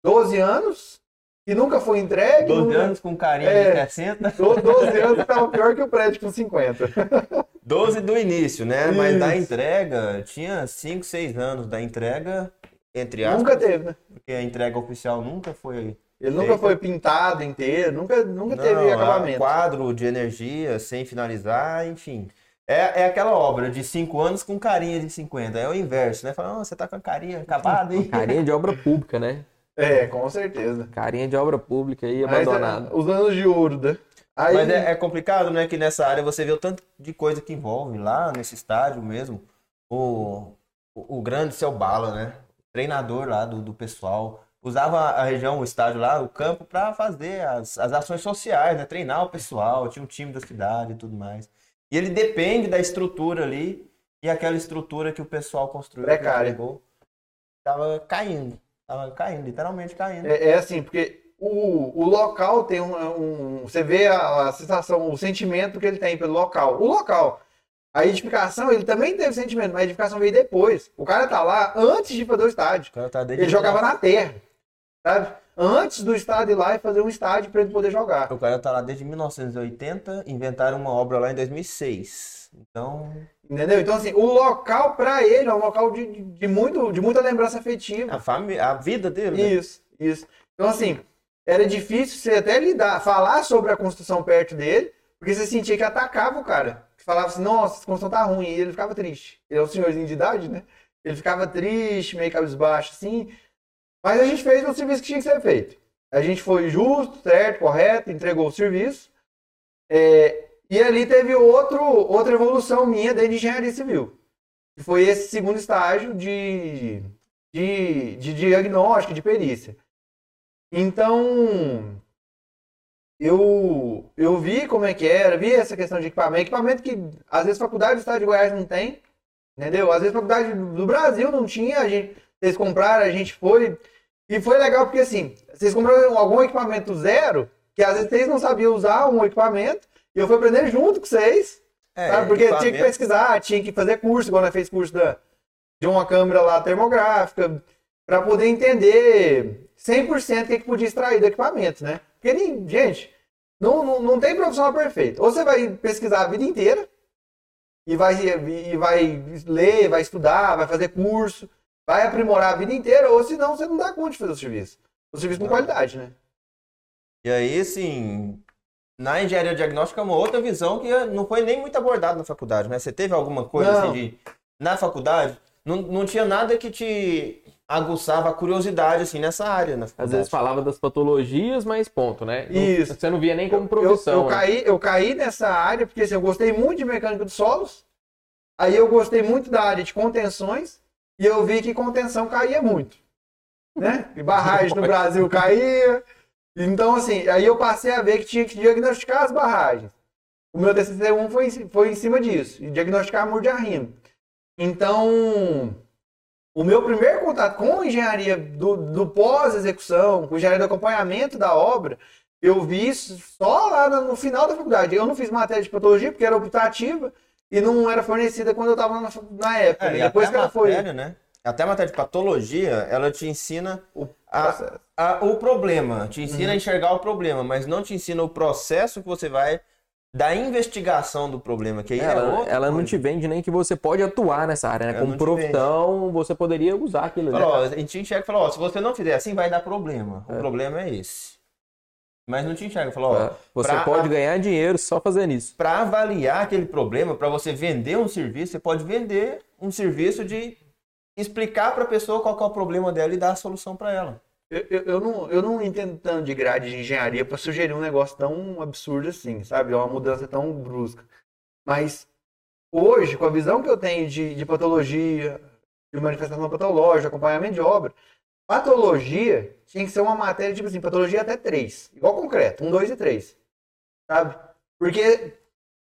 12 anos e nunca foi entregue. 12 nunca... anos com carinha é, de 60. 12 *laughs* anos estava pior que o prédio com 50. *laughs* 12 do início, né? Isso. Mas da entrega, tinha 5, 6 anos da entrega entre aspas. Nunca teve, né? Porque a entrega oficial nunca foi. Ele feita. nunca foi pintado inteiro, nunca, nunca Não, teve acabamento. quadro de energia sem finalizar, enfim. É, é aquela obra de 5 anos com carinha de 50. É o inverso, né? Fala, oh, você tá com a carinha acabada, hein? Carinha de obra pública, né? É, com certeza. Carinha de obra pública aí abandonada. É, os anos de ouro, né? Aí... Mas é, é, complicado, né? Que nessa área você vê o tanto de coisa que envolve lá nesse estádio mesmo. O, o, o grande seu bala, né? treinador lá do, do pessoal. Usava a região, o estádio lá, o campo, para fazer as, as ações sociais, né? Treinar o pessoal, tinha um time da cidade e tudo mais. E ele depende da estrutura ali, e aquela estrutura que o pessoal construiu, Precária. tava caindo. Tava caindo, literalmente caindo. É, é assim, porque o, o local tem um, um Você vê a, a sensação, o sentimento que ele tem pelo local. O local a edificação, ele também teve sentimento, mas a edificação veio depois. O cara tá lá antes de fazer o estádio. O tá ele jogava na terra. Sabe? Antes do estádio ir lá e fazer um estádio para ele poder jogar. O cara tá lá desde 1980, inventaram uma obra lá em 2006. Então. Entendeu? Então, assim, o local para ele é um local de, de, de, muito, de muita lembrança afetiva. A, família, a vida dele. Né? Isso, isso. Então, assim, era difícil você até lidar, falar sobre a construção perto dele, porque você sentia que atacava o cara falava assim, nossa, essa construção tá ruim. E ele ficava triste. Ele é um senhorzinho de idade, né? Ele ficava triste, meio cabisbaixo, assim. Mas a gente fez o serviço que tinha que ser feito. A gente foi justo, certo, correto, entregou o serviço. É, e ali teve outro, outra evolução minha dentro de engenharia civil. Que foi esse segundo estágio de, de, de diagnóstico, de perícia. Então, eu, eu vi como é que era, vi essa questão de equipamento. Equipamento que às vezes faculdade do estado de Goiás não tem, entendeu? Às vezes faculdade do Brasil não tinha, a gente, vocês compraram, a gente foi. E foi legal porque assim, vocês compraram algum equipamento zero, que às vezes vocês não sabiam usar um equipamento, e eu fui aprender junto com vocês. É, sabe? Porque tinha que pesquisar, tinha que fazer curso, igual nós fez curso da, de uma câmera lá termográfica, para poder entender 100% o que, que podia extrair do equipamento, né? Porque, gente, não, não, não tem profissional perfeito. Ou você vai pesquisar a vida inteira e vai, e vai ler, vai estudar, vai fazer curso, vai aprimorar a vida inteira, ou senão você não dá conta de fazer o serviço. O serviço com qualidade, né? E aí, assim, na engenharia diagnóstica é uma outra visão que não foi nem muito abordada na faculdade, né? Você teve alguma coisa não. assim de. Na faculdade, não, não tinha nada que te aguçava a curiosidade, assim, nessa área. Né? Às vezes falava das patologias, mas ponto, né? Isso. Você não via nem como profissão. Eu, eu, né? caí, eu caí nessa área porque assim, eu gostei muito de mecânica dos solos, aí eu gostei muito da área de contenções, e eu vi que contenção caía muito. Né? E barragem no *laughs* Brasil caía. Então, assim, aí eu passei a ver que tinha que diagnosticar as barragens. O meu TCC1 foi, foi em cima disso, e diagnosticar muro de arrimo. Então, o meu primeiro contato com engenharia do, do pós-execução, com engenharia do acompanhamento da obra, eu vi isso só lá no, final da faculdade. Eu não fiz matéria de patologia porque era optativa e não era fornecida quando eu estava na, na época. É, né? e Depois que ela foi. matéria, né? Até a matéria de patologia, ela te ensina O a- a- o problema, te ensina Uhum. a enxergar o problema, mas não te ensina o processo que você vai da investigação do problema, que aí é Ela, outra ela não te vende nem que você pode atuar nessa área, né? Ela Como profissão, você poderia usar aquilo ali. Fala, ó, a gente enxerga e fala, ó, se você não fizer assim, vai dar problema. O É. problema é esse. Mas não te enxerga, fala, ó, Você pra- pode ganhar dinheiro só fazendo isso. para avaliar aquele problema, para você vender um serviço, você pode vender um serviço de explicar para a pessoa qual é o problema dela e dar a solução para ela. Eu, eu, não, eu não entendo tanto de grade de engenharia para sugerir um negócio tão absurdo assim, sabe? É uma mudança tão brusca. Mas hoje, com a visão que eu tenho de, de patologia, de manifestação patológica, acompanhamento de obra, patologia tinha que ser uma matéria, tipo assim, patologia até 3. Igual concreto, 1, 2 e 3. Sabe? Porque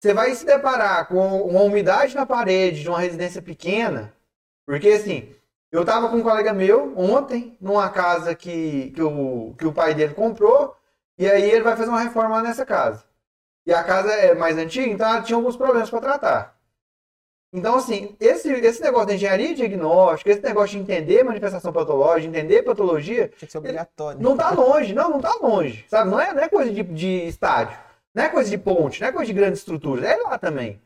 você vai se deparar com uma umidade na parede de uma residência pequena, porque assim, eu tava com um colega meu ontem, numa casa que, que, o, que o pai dele comprou, e aí ele vai fazer uma reforma nessa casa. E a casa é mais antiga, então ela tinha alguns problemas para tratar. Então, assim, esse, esse negócio da engenharia diagnóstica, esse negócio de entender manifestação patológica, entender patologia, Tinha que ser obrigatório. não tá longe, não, não tá longe, sabe? Não é, não é coisa de, de estádio, não é coisa de ponte, não é coisa de grandes estruturas, é lá também.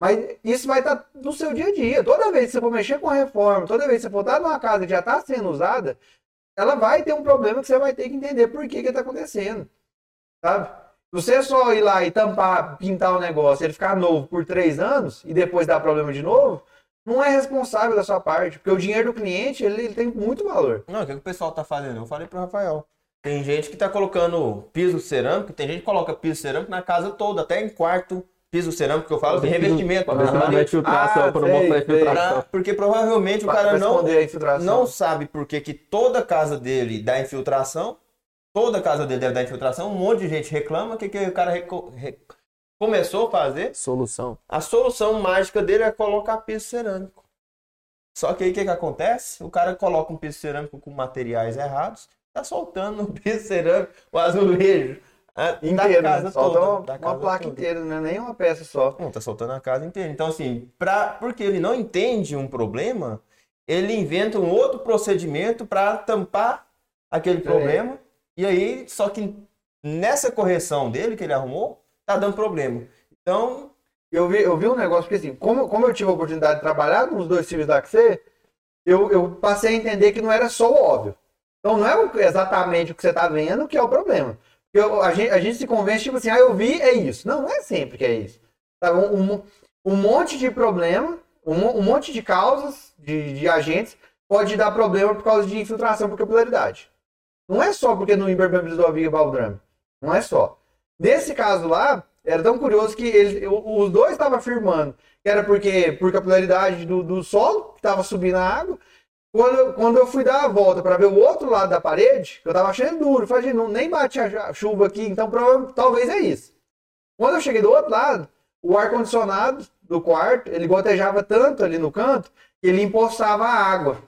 Mas isso vai estar no seu dia a dia. Toda vez que você for mexer com a reforma, toda vez que você for estar numa casa que já está sendo usada, ela vai ter um problema que você vai ter que entender por que está acontecendo, sabe? Você só ir lá e tampar, pintar o negócio, ele ficar novo por três anos e depois dar problema de novo, não é responsável da sua parte, porque o dinheiro do cliente ele, ele tem muito valor. Não, o que, que o pessoal tá fazendo? Eu falei pro Rafael. Tem gente que tá colocando piso cerâmico, tem gente que coloca piso cerâmico na casa toda, até em quarto, piso cerâmico que eu falo, de revestimento. Infiltração, Ah, sei, infiltração. Pra- porque provavelmente o Pra- cara pra não, não sabe por que que toda casa dele dá infiltração, toda casa dele deve dar infiltração, um monte de gente reclama, o que, que o cara reco- re- começou a fazer? Solução. A solução mágica dele é colocar piso cerâmico. Só que aí o que, que acontece? O cara coloca um piso cerâmico com materiais errados, tá soltando *laughs* o piso cerâmico, o azulejo. A- da inteiro, casa né? Solta toda, uma, da uma placa toda. inteira, não é nem uma peça só. Não, tá soltando a casa inteira. Então, assim, pra, porque ele não entende um problema, ele inventa um outro procedimento para tampar aquele problema. E aí, só que nessa correção dele que ele arrumou, tá dando problema. Então, Eu vi, eu vi um negócio, porque assim, como, como eu tive a oportunidade de trabalhar nos dois times da AXE, eu, eu passei a entender que não era só o óbvio. Então não é exatamente o que você está vendo que é o problema. Eu- a, gente, a gente se convence, tipo assim, ah, eu vi, é isso. Não, não é sempre que é isso. Sabe? Um, um, um monte de problema, um, um monte de causas, de, de agentes, pode dar problema por causa de infiltração por capilaridade. Não é só porque no impermeabilizou a viga baldrame. Não é só. Nesse caso lá, era tão curioso que os dois estavam afirmando que era porque por capilaridade do, do solo, que estava subindo a água. Quando, eu- quando eu fui dar a volta para ver o outro lado da parede, eu estava achando duro, falei, "Gente, não, nem bate a chuva aqui, então prova- talvez é isso. Quando eu cheguei do outro lado, o ar-condicionado do quarto, ele gotejava tanto ali no canto, que ele empoçava a água.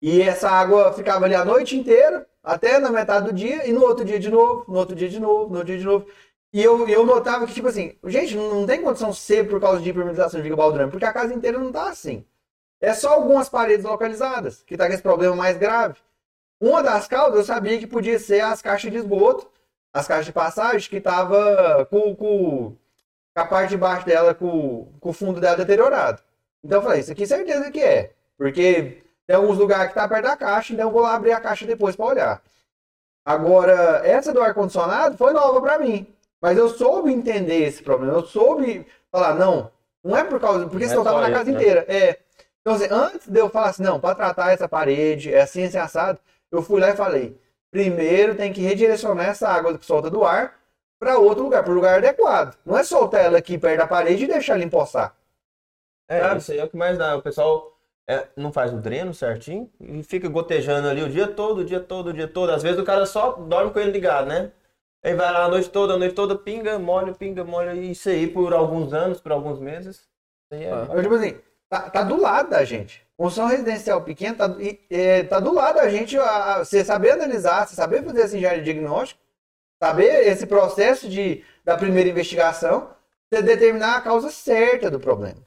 E essa água ficava ali a noite inteira, até na metade do dia, e no outro dia de novo, no outro dia de novo, no outro dia de novo. E eu, eu notava que, tipo assim, gente, não, tem condição ser por causa de hipermetização de viga baldrame, porque a casa inteira não tá assim. É só algumas paredes localizadas que tá com esse problema mais grave. Uma das causas eu sabia que podia ser as caixas de esgoto, as caixas de passagem, que tava com, com, a parte de baixo dela, com, com o fundo dela deteriorado. Então eu falei, isso aqui certeza que é. Porque tem alguns lugares que tá perto da caixa, então eu vou lá abrir a caixa depois para olhar. Agora, essa do ar-condicionado foi nova para mim. Mas eu soube entender esse problema. Eu soube falar, não, não é por causa. Porque Não senão é tava só na casa né? inteira. É. Então, assim, antes de eu falar assim, não, para tratar essa parede, é assim, assim, assado, eu fui lá e falei: primeiro tem que redirecionar essa água que solta do ar para outro lugar, para o lugar adequado. Não é soltar ela aqui perto da parede e deixar ela empoçar. é, Sabe? isso aí é o que mais dá. O pessoal é, não faz o dreno certinho e fica gotejando ali o dia todo, o dia todo, o dia todo. Às vezes o cara só dorme com ele ligado, né? Aí vai lá a noite toda, a noite toda, pinga, molha, pinga, molha. E isso aí por alguns anos, por alguns meses. Isso aí é... Ah. Eu, tipo assim, tá, tá do lado da gente. Construção residencial pequena tá, é, tá do lado da gente, a, a- você saber analisar, você saber fazer essa engenharia diagnóstica, saber esse processo de, da primeira investigação, você determinar a causa certa do problema.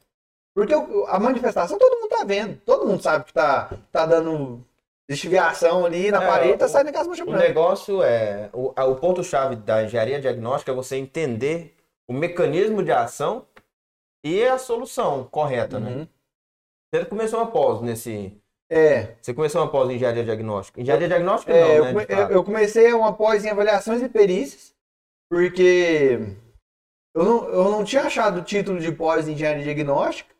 Porque o- a manifestação todo mundo tá vendo, todo mundo sabe que tá, tá dando desviação ali na É, parede, tá saindo aquelas manchas O negócio é. O, o ponto-chave da engenharia diagnóstica é você entender o mecanismo de ação e a solução correta, né? Você começou uma pós nesse. É, Você começou uma pós em engenharia diagnóstica? Engenharia diagnóstica É, não, eu, né? eu- eu comecei uma pós em avaliações e perícias, porque eu não, eu não tinha achado o título de pós em engenharia diagnóstica,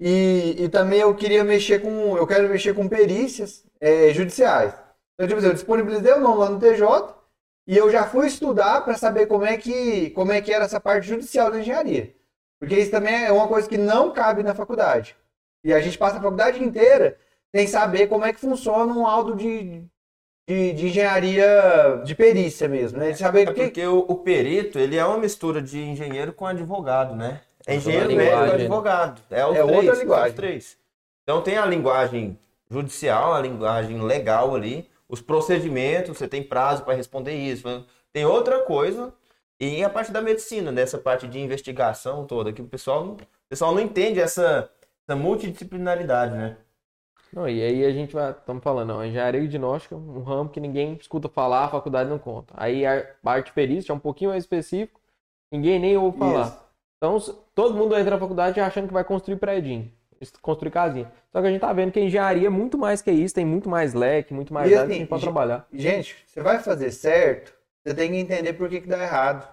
e, e também eu queria mexer com, eu quero mexer com perícias é, judiciais. Então, tipo assim, eu disponibilizei o nome lá no TJ, e eu já fui estudar para saber como é, que, como é que era essa parte judicial da engenharia. Porque isso também é uma coisa que não cabe na faculdade. E a gente passa a faculdade inteira sem saber como é que funciona um laudo de, de, de engenharia de perícia mesmo, né? De saber É o que. porque o, o perito, ele é uma mistura de engenheiro com advogado, né? É engenheiro Outra médico e linguagem. advogado. É, os É outra três, é os linguagem. três. Então tem a linguagem judicial, a linguagem legal ali, os procedimentos, você tem prazo para responder isso. Tem outra coisa, e a parte da medicina, nessa parte de investigação toda, que o pessoal, o pessoal não entende essa, essa multidisciplinaridade, né? Não, e aí a gente vai, estamos falando, ó, engenharia diagnóstica, um ramo que ninguém escuta falar, a faculdade não conta. Aí a parte perícia é um pouquinho mais específico, ninguém nem ouve falar. Isso. Então todo mundo entra na faculdade achando que vai construir prédio, construir casinha. Só que a gente tá vendo que a engenharia é muito mais que isso, tem muito mais leque, muito mais área assim, ge- trabalhar. Gente, você vai fazer certo, você tem que entender por que, que dá errado.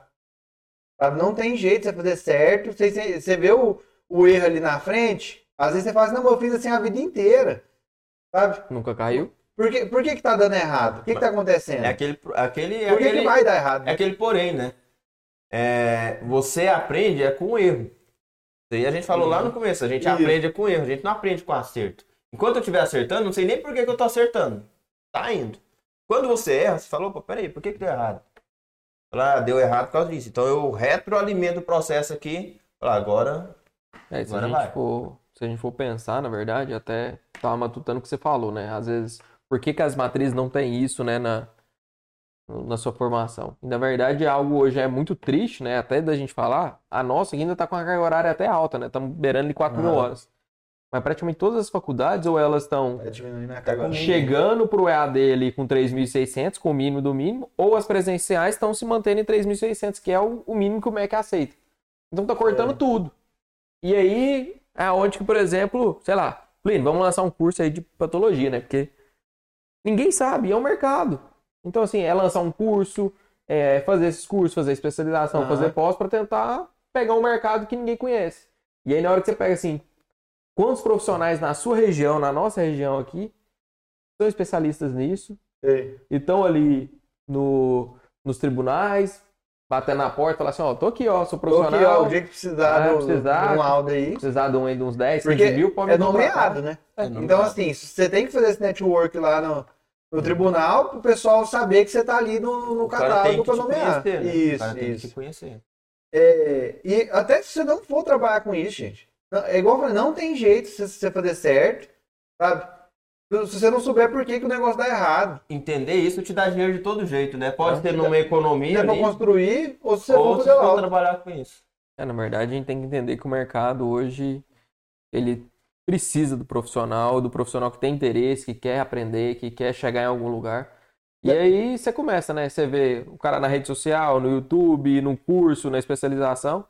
Não tem jeito de você fazer certo. Você você vê o, o erro ali na frente, às vezes você fala assim, não, mas eu fiz assim a vida inteira. Sabe? Nunca caiu? Por que, por que, que tá dando errado? O que, que tá acontecendo? É aquele, aquele, é por que, aquele, que vai dar errado? É aquele porém, né? É, você aprende é com erro. Isso aí a gente falou lá no começo, a gente Isso. aprende é com erro, a gente não aprende com acerto. Enquanto eu estiver acertando, não sei nem por que, que eu tô acertando. Tá indo. Quando você erra, você falou, opa, peraí, por que, que deu errado? Fala, ah, deu errado por causa disso. Então eu retroalimento o processo aqui. Fala, agora. É, se a Agora gente vai. for, se a gente for pensar, na verdade, até tava matutando o que você falou, né? Às vezes, por que, que as matrizes não têm isso, né, na, na sua formação? E, na verdade, algo hoje é muito triste, né? Até da gente falar, a nossa ainda tá com a carga horária até alta, né? Estamos beirando de 4 mil horas. Mas praticamente todas as faculdades, ou elas estão Tá a chegando pro EAD ali com 3.600, com o mínimo do mínimo, ou as presenciais estão se mantendo em 3.600, que é o, o mínimo que o MEC aceita. Então tá cortando É. tudo. E aí, é onde que, por exemplo, sei lá, Plínio, vamos lançar um curso aí de patologia, né? Porque ninguém sabe, é um mercado. Então, assim, é lançar um curso, é fazer esses cursos, fazer especialização, fazer pós para tentar pegar um mercado que ninguém conhece. E aí, na hora que você pega assim, quantos profissionais na sua região, na nossa região aqui, são especialistas nisso, Sei. e estão ali no, nos tribunais, batendo na porta, falando assim, ó, tô aqui, ó, sou Tô aqui, profissional, ó, o dia que precisar, É, do, precisar. de um laudo aí. precisar de, um, de uns 10, 15 Porque mil, pode me é nomeado, né? É, Então, assim, você tem que fazer esse network lá no, no tribunal pro pessoal saber que você tá ali no, no catálogo que pra nomear. conhecer, né? o Isso, cara tem que isso. te conhecer. É, e até se você não for trabalhar com isso, gente. É igual eu falei, não tem jeito se você fazer certo, sabe? Se você não souber por que, que o negócio dá errado. Entender isso te dá dinheiro de todo jeito, né? Pode É. ser numa Se economia é pra ali, construir, ou se você ou for se for trabalhar com isso. É, na verdade, a gente tem que entender que o mercado hoje, ele precisa do profissional, do profissional que tem interesse, que quer aprender, que quer chegar em algum lugar. E aí você começa, né? Você vê o cara na rede social, no YouTube, no curso, na especialização.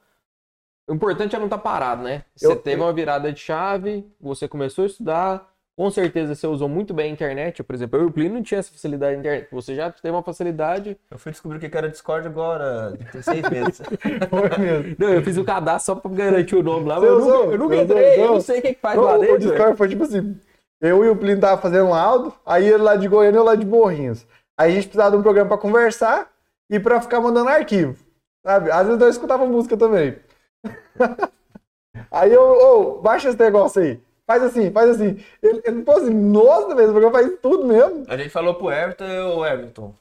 O importante é não estar parado, né? Você Eu- teve uma virada de chave, você começou a estudar, com certeza você usou muito bem a internet. Por exemplo, eu e o Plínio não tinha essa facilidade na internet. Você já teve uma facilidade. Eu fui descobrir o que era Discord agora, tem seis meses. *laughs* Foi mesmo. Não, eu fiz o cadastro só pra garantir o nome lá, Você eu nunca, usou? eu nunca Usou, entrei, eu usou? não sei o que, que faz Não, lá o dentro. Discord foi tipo assim: eu e o Plínio tava fazendo laudo, aí ele lá de Goiânia e eu lá de Morrinhos. Aí a gente precisava de um programa pra conversar e pra ficar mandando arquivo. Sabe? Às vezes eu escutava música também. *laughs* aí eu, ô, baixa esse negócio aí. Faz assim, faz assim. Ele, ele falou assim, nossa, velho, o programa faz tudo mesmo. A gente falou pro Everton, eu, Everton.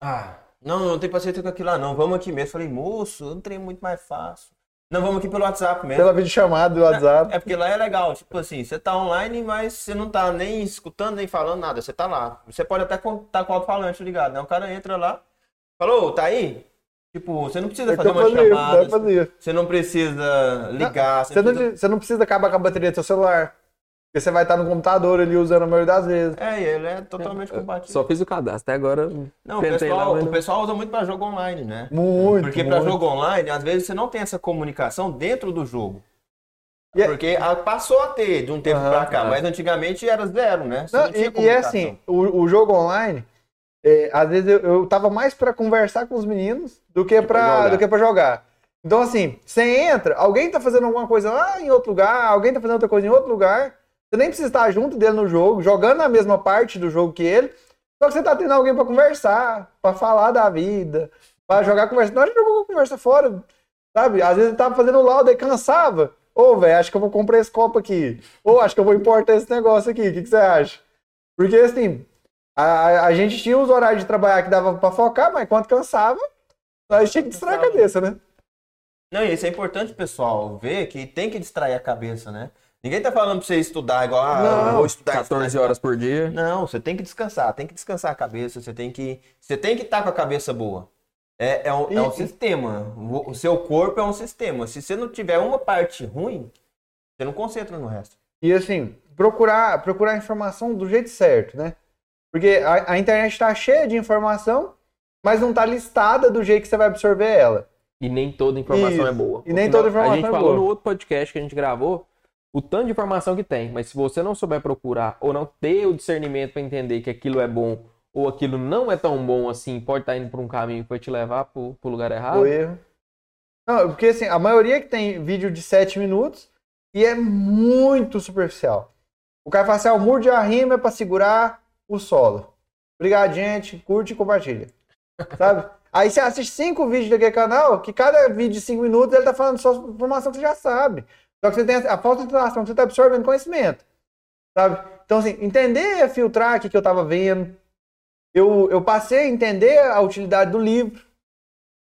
Ah, não, não tem paciência com aquilo lá, não. Vamos aqui mesmo. Falei, moço, eu não trem muito mais fácil. Não, vamos aqui pelo WhatsApp mesmo. Pela videochamada do WhatsApp. É porque lá é legal, tipo assim, você tá online, mas você não tá nem escutando, nem falando nada, você tá lá. Você pode até estar com o alto-falante ligado, né? O cara entra lá, falou, tá aí? Tipo, você não precisa É fazer eu uma fazia, eu chamada, você não precisa ligar, você Você não não, precisa... você não precisa acabar com a bateria do seu celular. Porque você vai estar no computador ali usando a maioria das vezes. É, e ele é totalmente compatível. Só fiz o cadastro, até agora. Não, o pessoal, lá, o não- pessoal usa muito pra jogo online, né? Muito. Porque pra muito. jogo online, às vezes você não tem essa comunicação dentro do jogo. E é- Porque a- passou a ter de um tempo Aham, pra cá, é. mas antigamente era zero, né? Não, não tinha e, e é assim, o, o jogo online, é, às vezes eu, eu tava mais pra conversar com os meninos do que jogar. do que pra jogar. Então, assim, você entra, alguém tá fazendo alguma coisa lá em outro lugar, alguém tá fazendo outra coisa em outro lugar, você nem precisa estar junto dele no jogo, jogando a mesma parte do jogo que ele, só que você tá tendo alguém pra conversar, pra falar da vida, pra jogar conversa. Na hora de jogar conversa fora, sabe? Às vezes ele tava fazendo lauda e cansava. Ô, velho, acho que eu vou comprar esse copo aqui. Ou acho que eu vou importar esse negócio aqui. O que, que você acha? Porque, assim, a, a gente tinha os horários de trabalhar que dava pra focar, mas quando cansava, a gente tinha que distrair a cabeça, né? Não, e isso é importante, pessoal, ver que tem que distrair a cabeça, né? Ninguém tá falando pra você estudar igual, ah, Não, vou estudar. 14 estudar, horas por dia. Não, você tem que descansar, tem que descansar a cabeça, você tem que você tem que estar com a cabeça boa. É, é, um, é um E- sistema. O, o seu corpo é um sistema. Se você não tiver uma parte ruim, você não concentra no resto. E assim, procurar, procurar informação do jeito certo, né? Porque a, a internet tá cheia de informação, mas não tá listada do jeito que você vai absorver ela. E nem toda informação Isso. é boa. E nem toda informação A gente é falou boa. no outro podcast que a gente gravou o tanto de informação que tem, mas se você não souber procurar ou não ter o discernimento para entender que aquilo é bom ou aquilo não é tão bom assim, pode estar indo por um caminho que vai te levar pro, pro lugar errado. O erro. Não, porque assim, a maioria que tem vídeo de 7 minutos e é muito superficial. O cara fala assim, ah, o muro de arrimo é pra segurar o solo. Obrigado, gente. Curte e compartilha. *laughs* Sabe? Aí você assiste cinco vídeos daquele canal, que cada vídeo de 5 minutos ele tá falando só informação que você já sabe. Só que você tem a falta de que você tá absorvendo conhecimento. Sabe? Então, assim, entender, filtrar o que, que eu tava vendo. Eu, eu passei a entender a utilidade do livro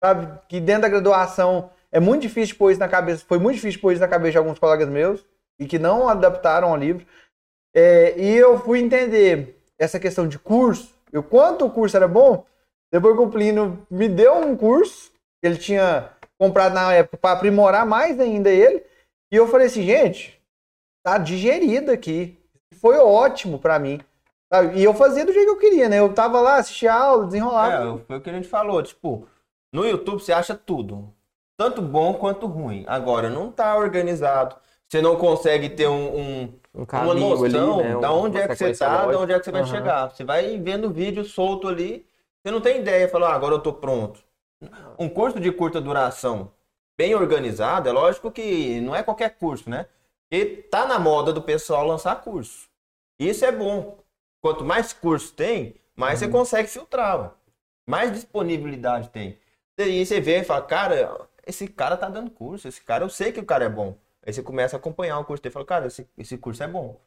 sabe? Que dentro da graduação é muito difícil pôr isso na cabeça, foi muito difícil pôr isso na cabeça de alguns colegas meus e que não adaptaram ao livro. É, e eu fui entender essa questão de curso, eu quanto o curso era bom, depois que o Plínio me deu um curso ele tinha comprado na época para aprimorar mais ainda ele, e eu falei assim, gente, tá digerido aqui. Foi ótimo para mim. sabe? E eu fazia do jeito que eu queria, né? Eu tava lá, assistia a aula, desenrolava. É, foi o que a gente falou, tipo, no YouTube você acha tudo, tanto bom quanto ruim. Agora, não tá organizado, você não consegue ter um, um- Um uma noção ali, né? da uma onde é que você tá, de lógica. onde é que você vai chegar. Você vai vendo vídeo solto ali, você não tem ideia, fala, ah, agora eu tô pronto. Um curso de curta duração bem organizado, é lógico que não é qualquer curso, né? Porque tá na moda do pessoal lançar curso. Isso é bom. Quanto mais curso tem, mais Uhum. você consegue filtrar, ué. mais disponibilidade tem. E aí você vê e fala, cara, esse cara tá dando curso, esse cara, eu sei que o cara é bom. Aí você começa a acompanhar o curso dele e fala, cara, esse, esse curso é bom.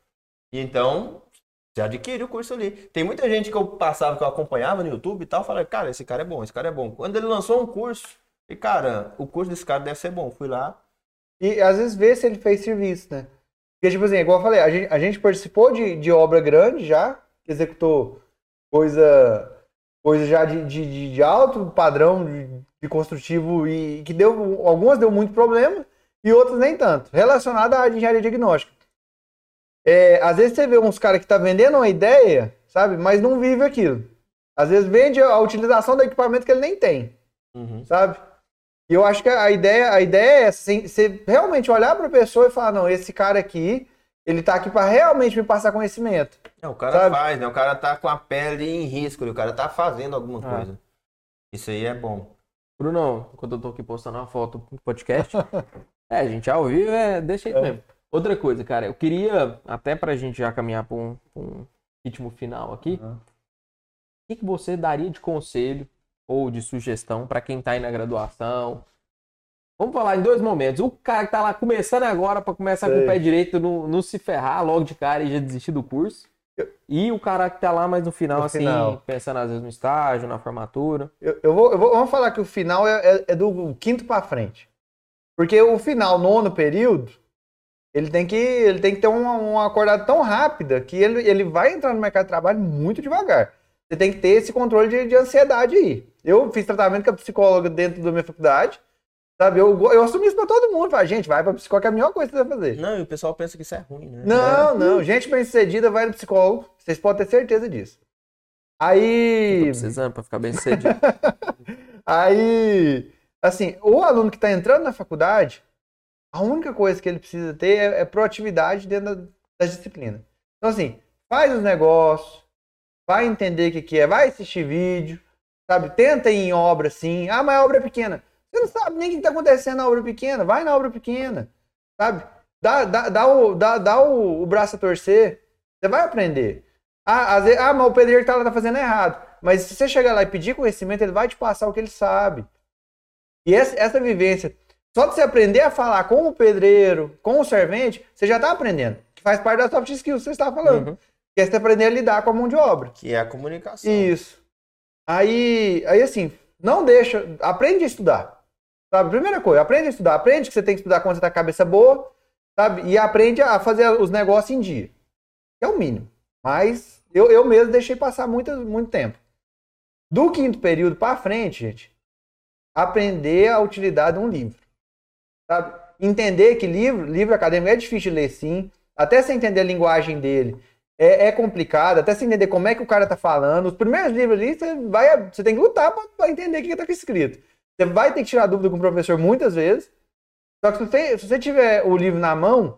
E então, você adquire o curso ali. Tem muita gente que eu passava, que eu acompanhava no YouTube e tal, falava, cara, esse cara é bom, esse cara é bom. Quando ele lançou um curso, e cara, o curso desse cara deve ser bom. Fui lá, E às vezes vê se ele fez serviço, né? Porque, tipo assim, igual eu falei, a gente, a gente participou de, de obra grande já, executou coisa, coisa já de, de, de- alto padrão de, de construtivo e que deu. Algumas deu muito problema e outras nem tanto. Relacionada à engenharia diagnóstica. É, às vezes você vê uns caras que tá vendendo uma ideia, sabe? Mas não vive aquilo. Às vezes vende a utilização do equipamento que ele nem tem sabe? E eu acho que a ideia, a ideia é essa, assim, você realmente olhar para a pessoa e falar, não, esse cara aqui, ele tá aqui para realmente me passar conhecimento. É, o cara Sabe? faz, né? O cara tá com a pele em risco, o cara tá fazendo alguma Ah. coisa. Isso aí é bom. Brunão, quando eu tô aqui postando uma foto pro podcast, *laughs* é, gente, ao vivo é desse jeito É. mesmo. Outra coisa, cara, eu queria, até pra gente já caminhar pra um, pra um ritmo final aqui, Uhum. o que, que você daria de conselho ou de sugestão pra quem tá aí na graduação? Vamos falar em dois momentos. O cara que tá lá começando agora pra começar com Sei. o pé direito, não, não se ferrar logo de cara e já desistir do curso. E o cara que tá lá mais no final, No assim, final. pensando às vezes no estágio, na formatura. Eu, eu vou, eu vou- vamos falar que o final é, é- é do quinto para frente. Porque o final, nono período, ele tem que, ele tem que ter uma, uma acordada tão rápida que ele, ele vai entrar no mercado de trabalho muito devagar. Você tem que ter esse controle de, de ansiedade aí. Eu fiz tratamento com a psicóloga dentro da minha faculdade. Sabe, eu, eu assumi isso pra todo mundo. Falei, gente, vai pra psicóloga, que é a melhor coisa que você vai fazer. Não, e o pessoal pensa que isso é ruim, né? Não, não. Gente bem sucedida vai no psicólogo. Vocês podem ter certeza disso. Aí. Precisando pra ficar bem cedido. *laughs* Aí, assim, o aluno que está entrando na faculdade, a única coisa que ele precisa ter é, é proatividade dentro da, das disciplinas. Então, assim, faz os negócios, vai entender o que, que é, vai assistir vídeo, sabe? Tenta ir em obra assim. Ah, mas a obra é pequena. Você não sabe nem o que está acontecendo na obra pequena. Vai na obra pequena, sabe? Dá, dá, dá, o, dá, dá o, o braço a torcer. Você vai aprender. Ah, às vezes, ah mas o pedreiro está tá fazendo errado. Mas se você chegar lá e pedir conhecimento, ele vai te passar o que ele sabe. E essa, essa vivência, só de você aprender a falar com o pedreiro, com o servente, você já está aprendendo. Que faz parte da soft skills que você está falando. Uhum. Que é você aprender a lidar com a mão de obra. Que é a comunicação. Isso. Aí, aí assim, não deixa. Aprende a estudar. Sabe? Primeira coisa, aprende a estudar. Aprende que você tem que estudar quando você tá com a cabeça boa, sabe? E aprende a fazer os negócios em dia. É o mínimo. Mas eu, eu mesmo deixei passar muito, muito tempo. Do quinto período para frente, gente, aprender a utilidade de um livro. Sabe? Entender que livro, livro acadêmico é difícil de ler sim, até você entender a linguagem dele é, é complicado, até você entender como é que o cara tá falando. Os primeiros livros ali, você, vai, você tem que lutar para entender o que está escrito. Você vai ter que tirar dúvida com o professor muitas vezes. Só que se você, se você tiver o livro na mão,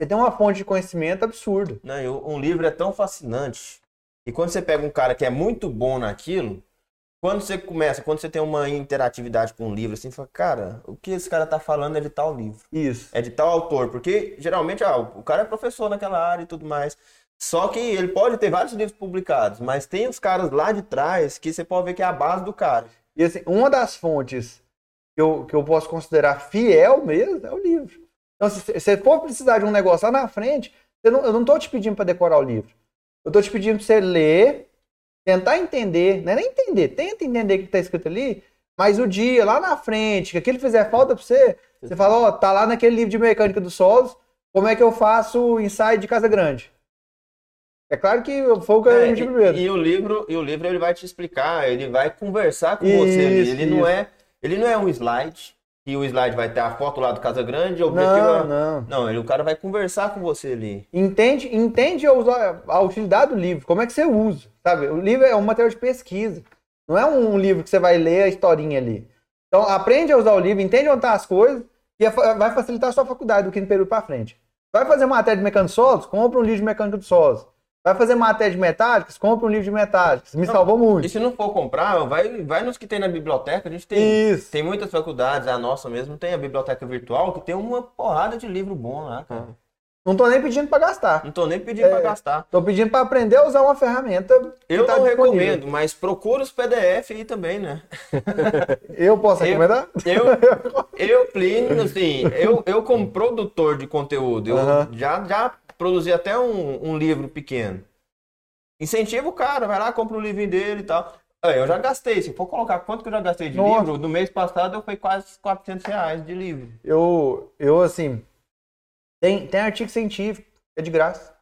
você tem uma fonte de conhecimento absurda. Não, um livro é tão fascinante e quando você pega um cara que é muito bom naquilo, quando você começa, quando você tem uma interatividade com um livro, assim, fala, cara, o que esse cara tá falando é de tal livro. Isso. É de tal autor. Porque geralmente, ah, o cara é professor naquela área e tudo mais. Só que ele pode ter vários livros publicados, mas tem os caras lá de trás que você pode ver que é a base do cara. E assim, uma das fontes que eu, que eu posso considerar fiel mesmo é o livro. Então, se você for precisar de um negócio lá na frente, não, eu não te pedindo para decorar o livro. Eu estou te pedindo para você ler, tentar entender, não é nem entender, tenta entender o que está escrito ali, mas o dia lá na frente, que aquilo fizer falta para você, você fala, ó, oh, tá lá naquele livro de mecânica dos solos, como é que eu faço ensaio de casa grande? É claro que o que é, primeiro. E, e, o livro, e o livro ele vai te explicar, ele vai conversar com isso, você. Ele, ele não é, ele não é um slide, que o slide vai ter a foto lá do Casa Grande, o objetivo não, é... não. Não, ele, o cara vai conversar com você ali. Entende, entende a, a utilidade do livro, como é que você usa, sabe? O livro é um material de pesquisa. Não é um livro que você vai ler a historinha ali. Então, aprende a usar o livro, entende onde estão tá as coisas, e vai facilitar a sua faculdade do quinto período para frente. Vai fazer matéria de mecânica de solos? Compra um livro de mecânica de solos. Vai fazer matéria de metálicas? Compra um livro de metálicas. Me não, salvou muito. E se não for comprar, vai, vai nos que tem na biblioteca. A gente tem, Isso. tem muitas faculdades, a nossa mesmo tem a biblioteca virtual, que tem uma porrada de livro bom lá, cara. Não tô nem pedindo para gastar. Não tô nem pedindo é, para gastar. Tô pedindo para aprender a usar uma ferramenta. Eu tá não disponível. recomendo, mas procura os PDF aí também, né? *laughs* eu posso recomendar? Eu, eu, *laughs* eu Plínio, assim, eu, eu como produtor de conteúdo, eu uh -huh. já, já produzir até um, um livro pequeno. Incentiva o cara, vai lá, compra o um livrinho dele e tal. Eu já gastei, se for colocar quanto que eu já gastei de Nossa. livro, no mês passado eu fui quase 400 reais de livro. Eu, eu assim, tem, tem artigo científico, é de graça.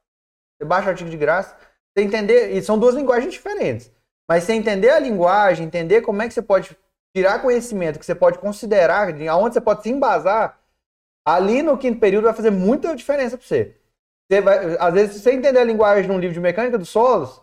Você baixa o artigo de graça. Você entender, e são duas linguagens diferentes. Mas você entender a linguagem, entender como é que você pode tirar conhecimento, que você pode considerar, aonde você pode se embasar, ali no quinto período vai fazer muita diferença para você. Você vai, às vezes, se você entender a linguagem de um livro de mecânica dos solos,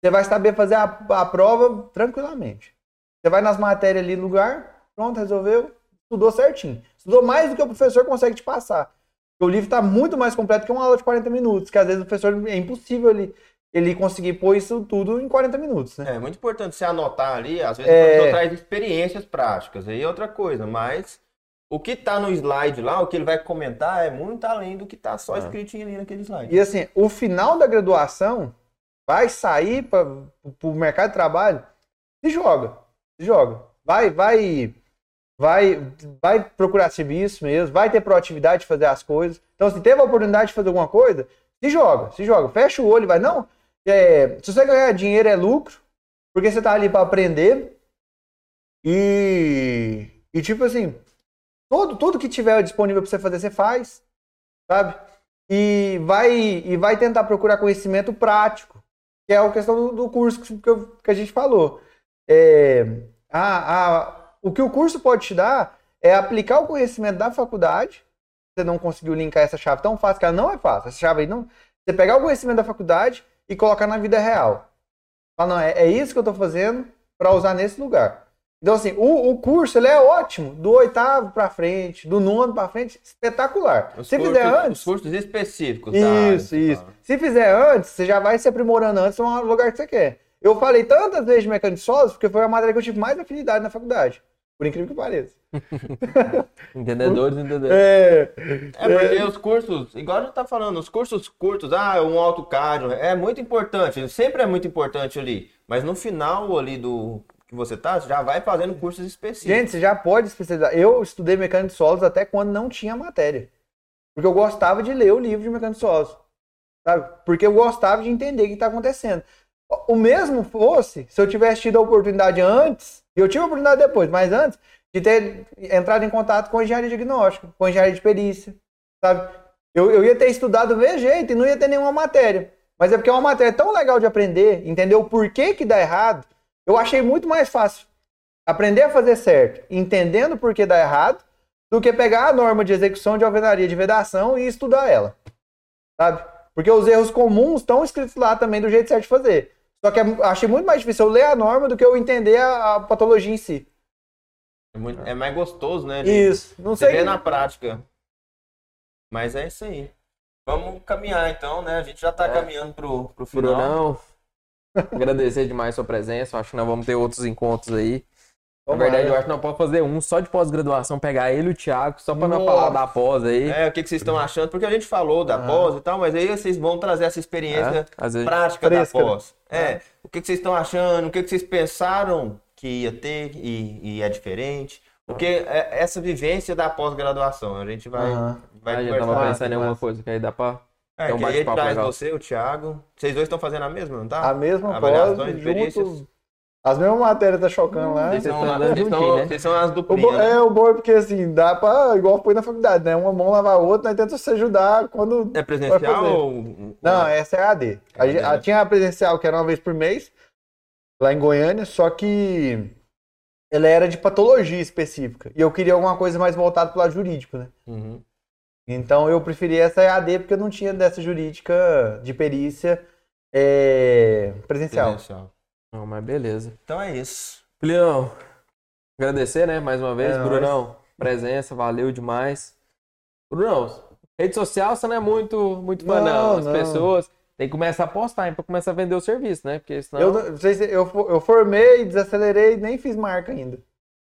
você vai saber fazer a, a prova tranquilamente. Você vai nas matérias ali no lugar, pronto, resolveu, estudou certinho. Estudou mais do que o professor consegue te passar. O livro está muito mais completo que uma aula de 40 minutos, que às vezes o professor é impossível ele, ele conseguir pôr isso tudo em 40 minutos. Né? É muito importante você anotar ali, às vezes é... o professor traz experiências práticas, aí é outra coisa, mas o que está no slide lá, o que ele vai comentar é muito além do que está só ah. escritinho ali naquele slide. E assim, o final da graduação vai sair para o mercado de trabalho, se joga, se joga. Vai, vai, vai, vai procurar serviço mesmo, vai ter proatividade de fazer as coisas. Então, se teve a oportunidade de fazer alguma coisa, se joga, se joga. Fecha o olho e vai. Não, é, se você ganhar dinheiro é lucro, porque você está ali para aprender. E, e tipo assim, Todo, tudo que tiver disponível para você fazer, você faz, sabe? E vai, e vai tentar procurar conhecimento prático, que é a questão do, do curso que, eu- que a gente falou. É, a, a, o que o curso pode te dar é aplicar o conhecimento da faculdade. Você não conseguiu linkar essa chave tão fácil, que ela não é fácil. Essa chave aí não. Você pegar o conhecimento da faculdade e colocar na vida real. Fala, não, é, é isso que eu estou fazendo para usar nesse lugar. Então, assim, o, o curso ele é ótimo, do oitavo para frente, do nono para frente, espetacular. Os Se cursos, fizer antes, Os cursos específicos. área, isso, você isso. fala. Se fizer antes, você já vai se aprimorando antes no lugar que você quer. Eu falei tantas vezes de mecânica de solos porque foi a matéria que eu tive mais afinidade na faculdade. Por incrível que pareça. *laughs* Entendedores, entendedores. É, É porque os cursos, igual a gente tá falando, os cursos curtos, ah, um AutoCAD, é muito importante, sempre é muito importante ali. Mas no final ali do que você tá, já vai fazendo cursos específicos. Gente, você já pode especializar. Eu estudei mecânica de solos até quando não tinha matéria. Porque eu gostava de ler o livro de mecânica de solos. Sabe? Porque eu gostava de entender o que está acontecendo. O mesmo fosse se eu tivesse tido a oportunidade antes, eu tive a oportunidade depois, mas antes, de ter entrado em contato com engenharia diagnóstica, com engenharia de perícia, sabe? Eu, eu ia ter estudado ver jeito e não ia ter nenhuma matéria. Mas é porque é uma matéria tão legal de aprender, entender o porquê que dá errado, eu achei muito mais fácil aprender a fazer certo, entendendo por que dá errado, do que pegar a norma de execução de alvenaria de vedação e estudar ela. Sabe? Porque os erros comuns estão escritos lá também do jeito certo de fazer. Só que é- achei muito mais difícil eu ler a norma do que eu entender a, a patologia em si. É, muito- é mais gostoso, né? de- Isso. Não Você sei. vê na prática. Mas é isso aí. Vamos caminhar então, né? A gente já tá É. caminhando pro, pro final. Brunão, agradecer demais sua presença. Acho que nós vamos ter outros encontros aí. Na verdade, eu acho que nós podemos fazer um só de pós-graduação, pegar ele e o Thiago, só pra não falar da pós aí. É, o que, que vocês estão achando? Porque a gente falou da Ah. pós e tal, mas aí vocês vão trazer essa experiência É, prática Fresca, da pós. É, o que, que vocês estão achando? O que, que vocês pensaram que ia ter e, e é diferente? Porque é essa vivência da pós-graduação, a gente vai, Aham. vai a gente tava pensando em alguma coisa, que aí dá pra. É, um que aí a traz legal. você, o Thiago. Vocês dois estão fazendo a mesma, não tá? A mesma Avaliações, pós, experiências. junto. As mesmas matérias tá chocando lá. Vocês são, estão lá- vocês são- né? vocês são as duplinhas. né? é, o bom é porque assim, dá pra, igual foi na faculdade, né? Uma mão lava a outra, nós tentamos se ajudar quando. É presencial ou. Não, essa é a AD. A, AD, gente- a- né? tinha a presencial que era uma vez por mês, lá em Goiânia, só que ela era de patologia específica. E eu queria alguma coisa mais voltada pro lado jurídico, né? Uhum. Então eu preferi essa EAD porque eu não tinha dessa jurídica de perícia é, presencial. Presencial. Não, mas beleza. Então é isso. Filhão, agradecer, né, mais uma vez. É nóis. Brunão, presença, valeu demais. Brunão, rede social você não é muito, muito fã, não. Não, As não. pessoas têm que começar a postar, hein, pra começar a vender o serviço, né? Porque senão. Eu, eu, eu formei, desacelerei, nem fiz marca ainda.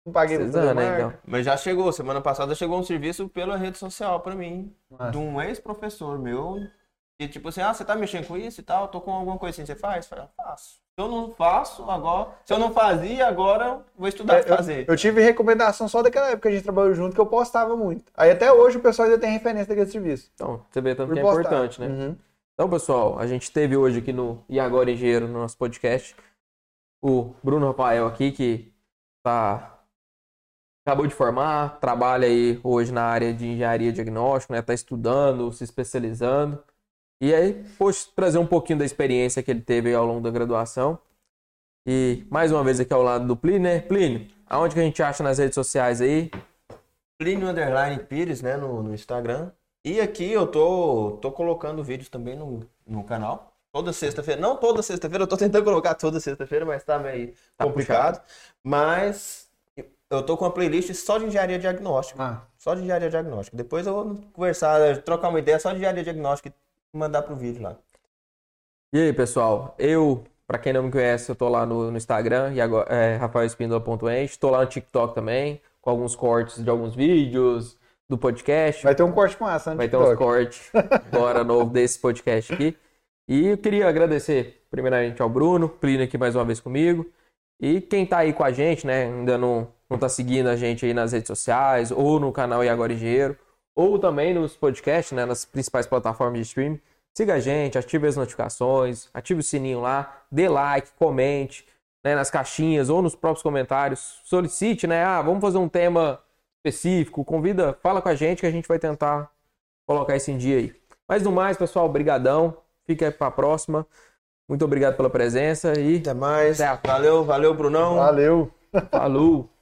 Não paguei pra fazer Precisando, né, então. Mas já chegou, semana passada chegou um serviço pela rede social pra mim, Massa. de um ex-professor meu. E tipo assim, ah, você tá mexendo com isso e tal, tô com alguma coisa assim, você faz? Eu falei, ah, faço. Se eu não faço, agora. Se eu não fazia, agora eu vou estudar É, pra fazer. Eu tive recomendação só daquela época que a gente trabalhou junto, que eu postava muito. Aí até hoje o pessoal ainda tem referência daquele serviço. Então, você vê tanto Por que é postar. importante, né? Uhum. Então, pessoal, a gente teve hoje aqui no E Agora Engenheiro, no nosso podcast, o Bruno Rafael aqui, que tá acabou de formar, trabalha aí hoje na área de engenharia diagnóstico, né? Tá estudando, se especializando. E aí, poxa, trazer um pouquinho da experiência que ele teve aí ao longo da graduação. E mais uma vez aqui ao lado do Plínio, né? Plínio, aonde que a gente acha nas redes sociais aí? Plínio Underline Pires, né, no, no Instagram. E aqui eu tô, tô colocando vídeos também no, no canal. Toda sexta-feira. Não toda sexta-feira, eu tô tentando colocar toda sexta-feira, mas tá meio Tá complicado. Mas eu tô com uma playlist só de engenharia diagnóstica. Ah, Só de engenharia diagnóstica. Depois eu vou conversar, trocar uma ideia só de engenharia diagnóstica e mandar pro vídeo lá. E aí, pessoal, eu, pra quem não me conhece, eu tô lá no, no Instagram, e agora, é, rafaelespindola.ente, tô lá no TikTok também, com alguns cortes de alguns vídeos do podcast. vai ter um corte massa, né? Vai ter TikTok. uns cortes *laughs* agora novo desse podcast aqui. E eu queria agradecer primeiramente ao Bruno, Plínio aqui mais uma vez comigo. E quem tá aí com a gente, né, ainda não, não tá seguindo a gente aí nas redes sociais, ou no canal E Agora Engenheiro, ou também nos podcasts, né, nas principais plataformas de streaming. Siga a gente, ative as notificações, ative o sininho lá, dê like, comente, né, nas caixinhas ou nos próprios comentários. Solicite, né, ah, vamos fazer um tema específico, convida, fala com a gente que a gente vai tentar colocar isso em dia aí. Mas no mais, pessoal, brigadão. Fica aí pra próxima. Muito obrigado pela presença e Até mais. Até a- Valeu, valeu, Brunão. Valeu. falou! *laughs*